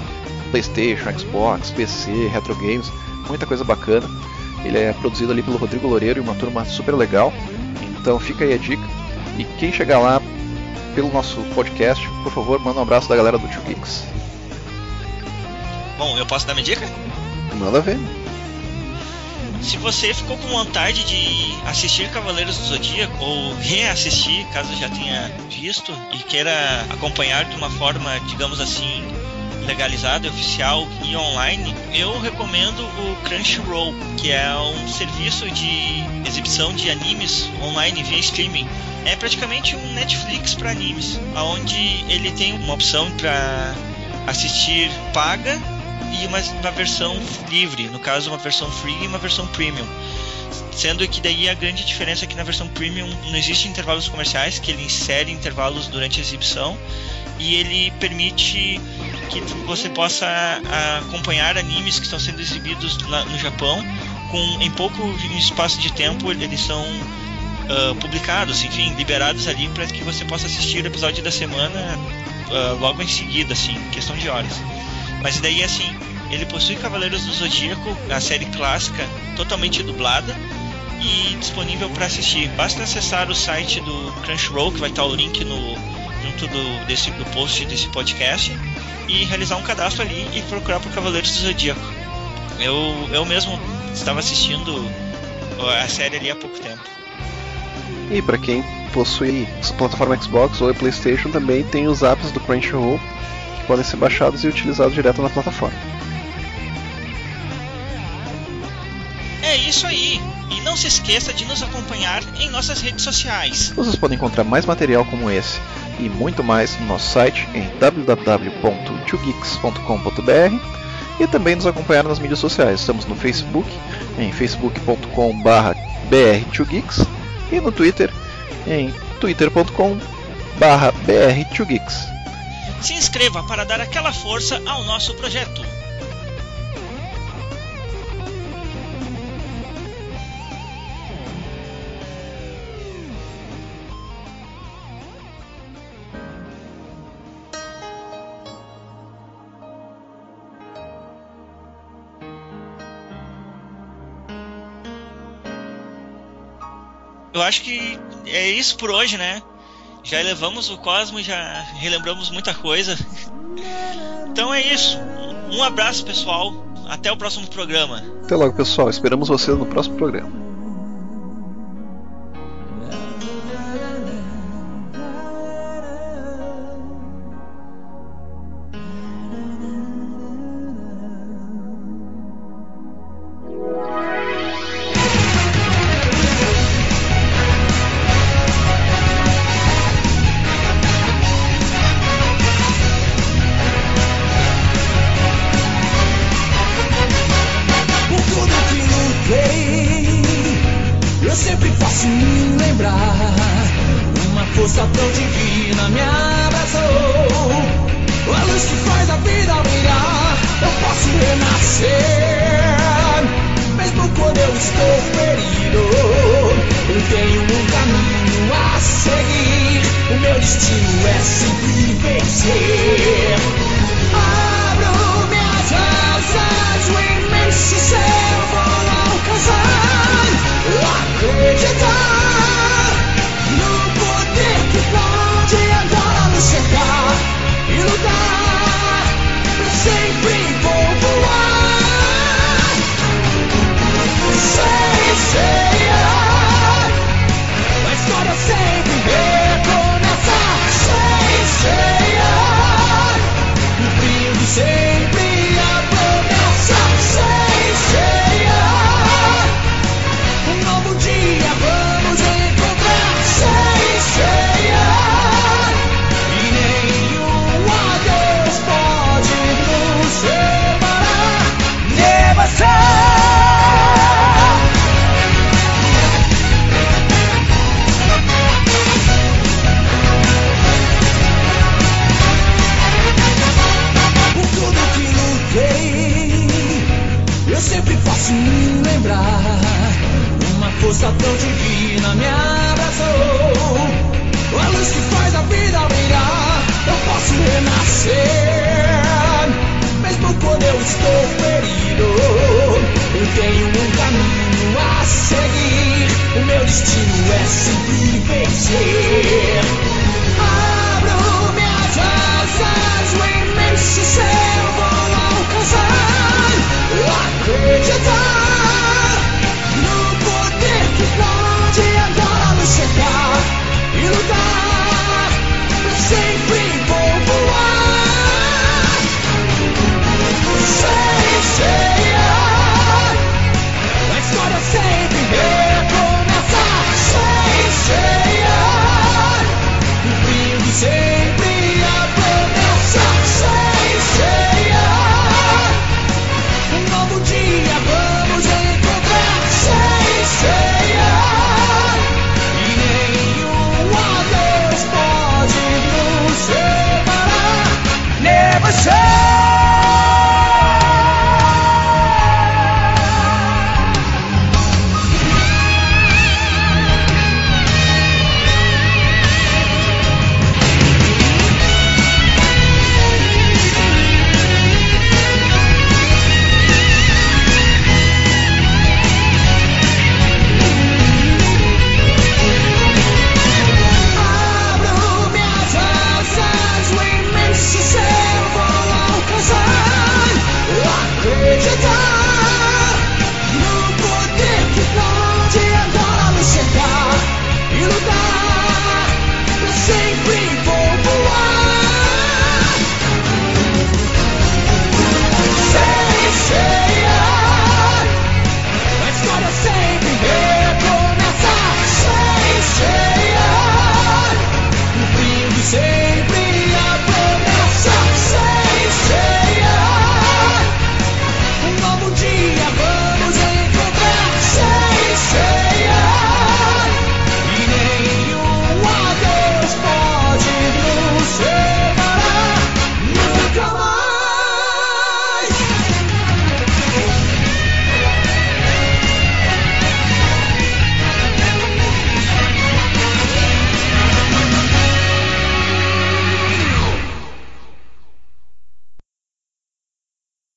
S1: PlayStation, Xbox, PC, retro games, muita coisa bacana. Ele é produzido ali pelo Rodrigo Loureiro e uma turma super legal. Então fica aí a dica. E quem chegar lá pelo nosso podcast, por favor, manda um abraço da galera do Tio Geeks.
S2: Bom, eu posso dar minha dica?
S1: Manda ver.
S2: Se você ficou com vontade de assistir Cavaleiros do Zodíaco ou reassistir, caso já tenha visto, e queira acompanhar de uma forma, digamos assim, legalizada, oficial e online, eu recomendo o Crunchyroll, que é um serviço de exibição de animes online via streaming. É praticamente um Netflix para animes, onde ele tem uma opção para assistir paga e uma, uma versão livre, no caso uma versão free e uma versão premium. Sendo que daí a grande diferença é que na versão premium não existe intervalos comerciais, que ele insere intervalos durante a exibição e ele permite que você possa acompanhar animes que estão sendo exibidos no Japão com em pouco espaço de tempo eles são uh, publicados, enfim, liberados ali para que você possa assistir o episódio da semana uh, logo em seguida, assim, questão de horas. Mas daí assim, ele possui Cavaleiros do Zodíaco, a série clássica, totalmente dublada e disponível para assistir. Basta acessar o site do Crunchyroll, que vai estar o link no junto do, desse, do post desse podcast, e realizar um cadastro ali e procurar por Cavaleiros do Zodíaco. Eu, eu mesmo estava assistindo a série ali há pouco tempo.
S1: E para quem possui plataforma Xbox ou PlayStation, também tem os apps do Crunchyroll podem ser baixados e utilizados direto na plataforma.
S2: É isso aí. E não se esqueça de nos acompanhar em nossas redes sociais.
S27: Vocês podem encontrar mais material como esse e muito mais no nosso site em www.twogeeks.com.br e também nos acompanhar nas mídias sociais. Estamos no Facebook, em facebook.com/br2geeks e no Twitter em twitter.com/br2geeks.
S2: Se inscreva para dar aquela força ao nosso projeto. Eu acho que é isso por hoje, né? Já elevamos o Cosmo, já relembramos muita coisa. Então é isso. Um abraço, pessoal. Até o próximo programa.
S27: Até logo, pessoal. Esperamos vocês no próximo programa.
S28: Estou ferido, eu tenho um caminho a seguir. O meu destino é sempre vencer.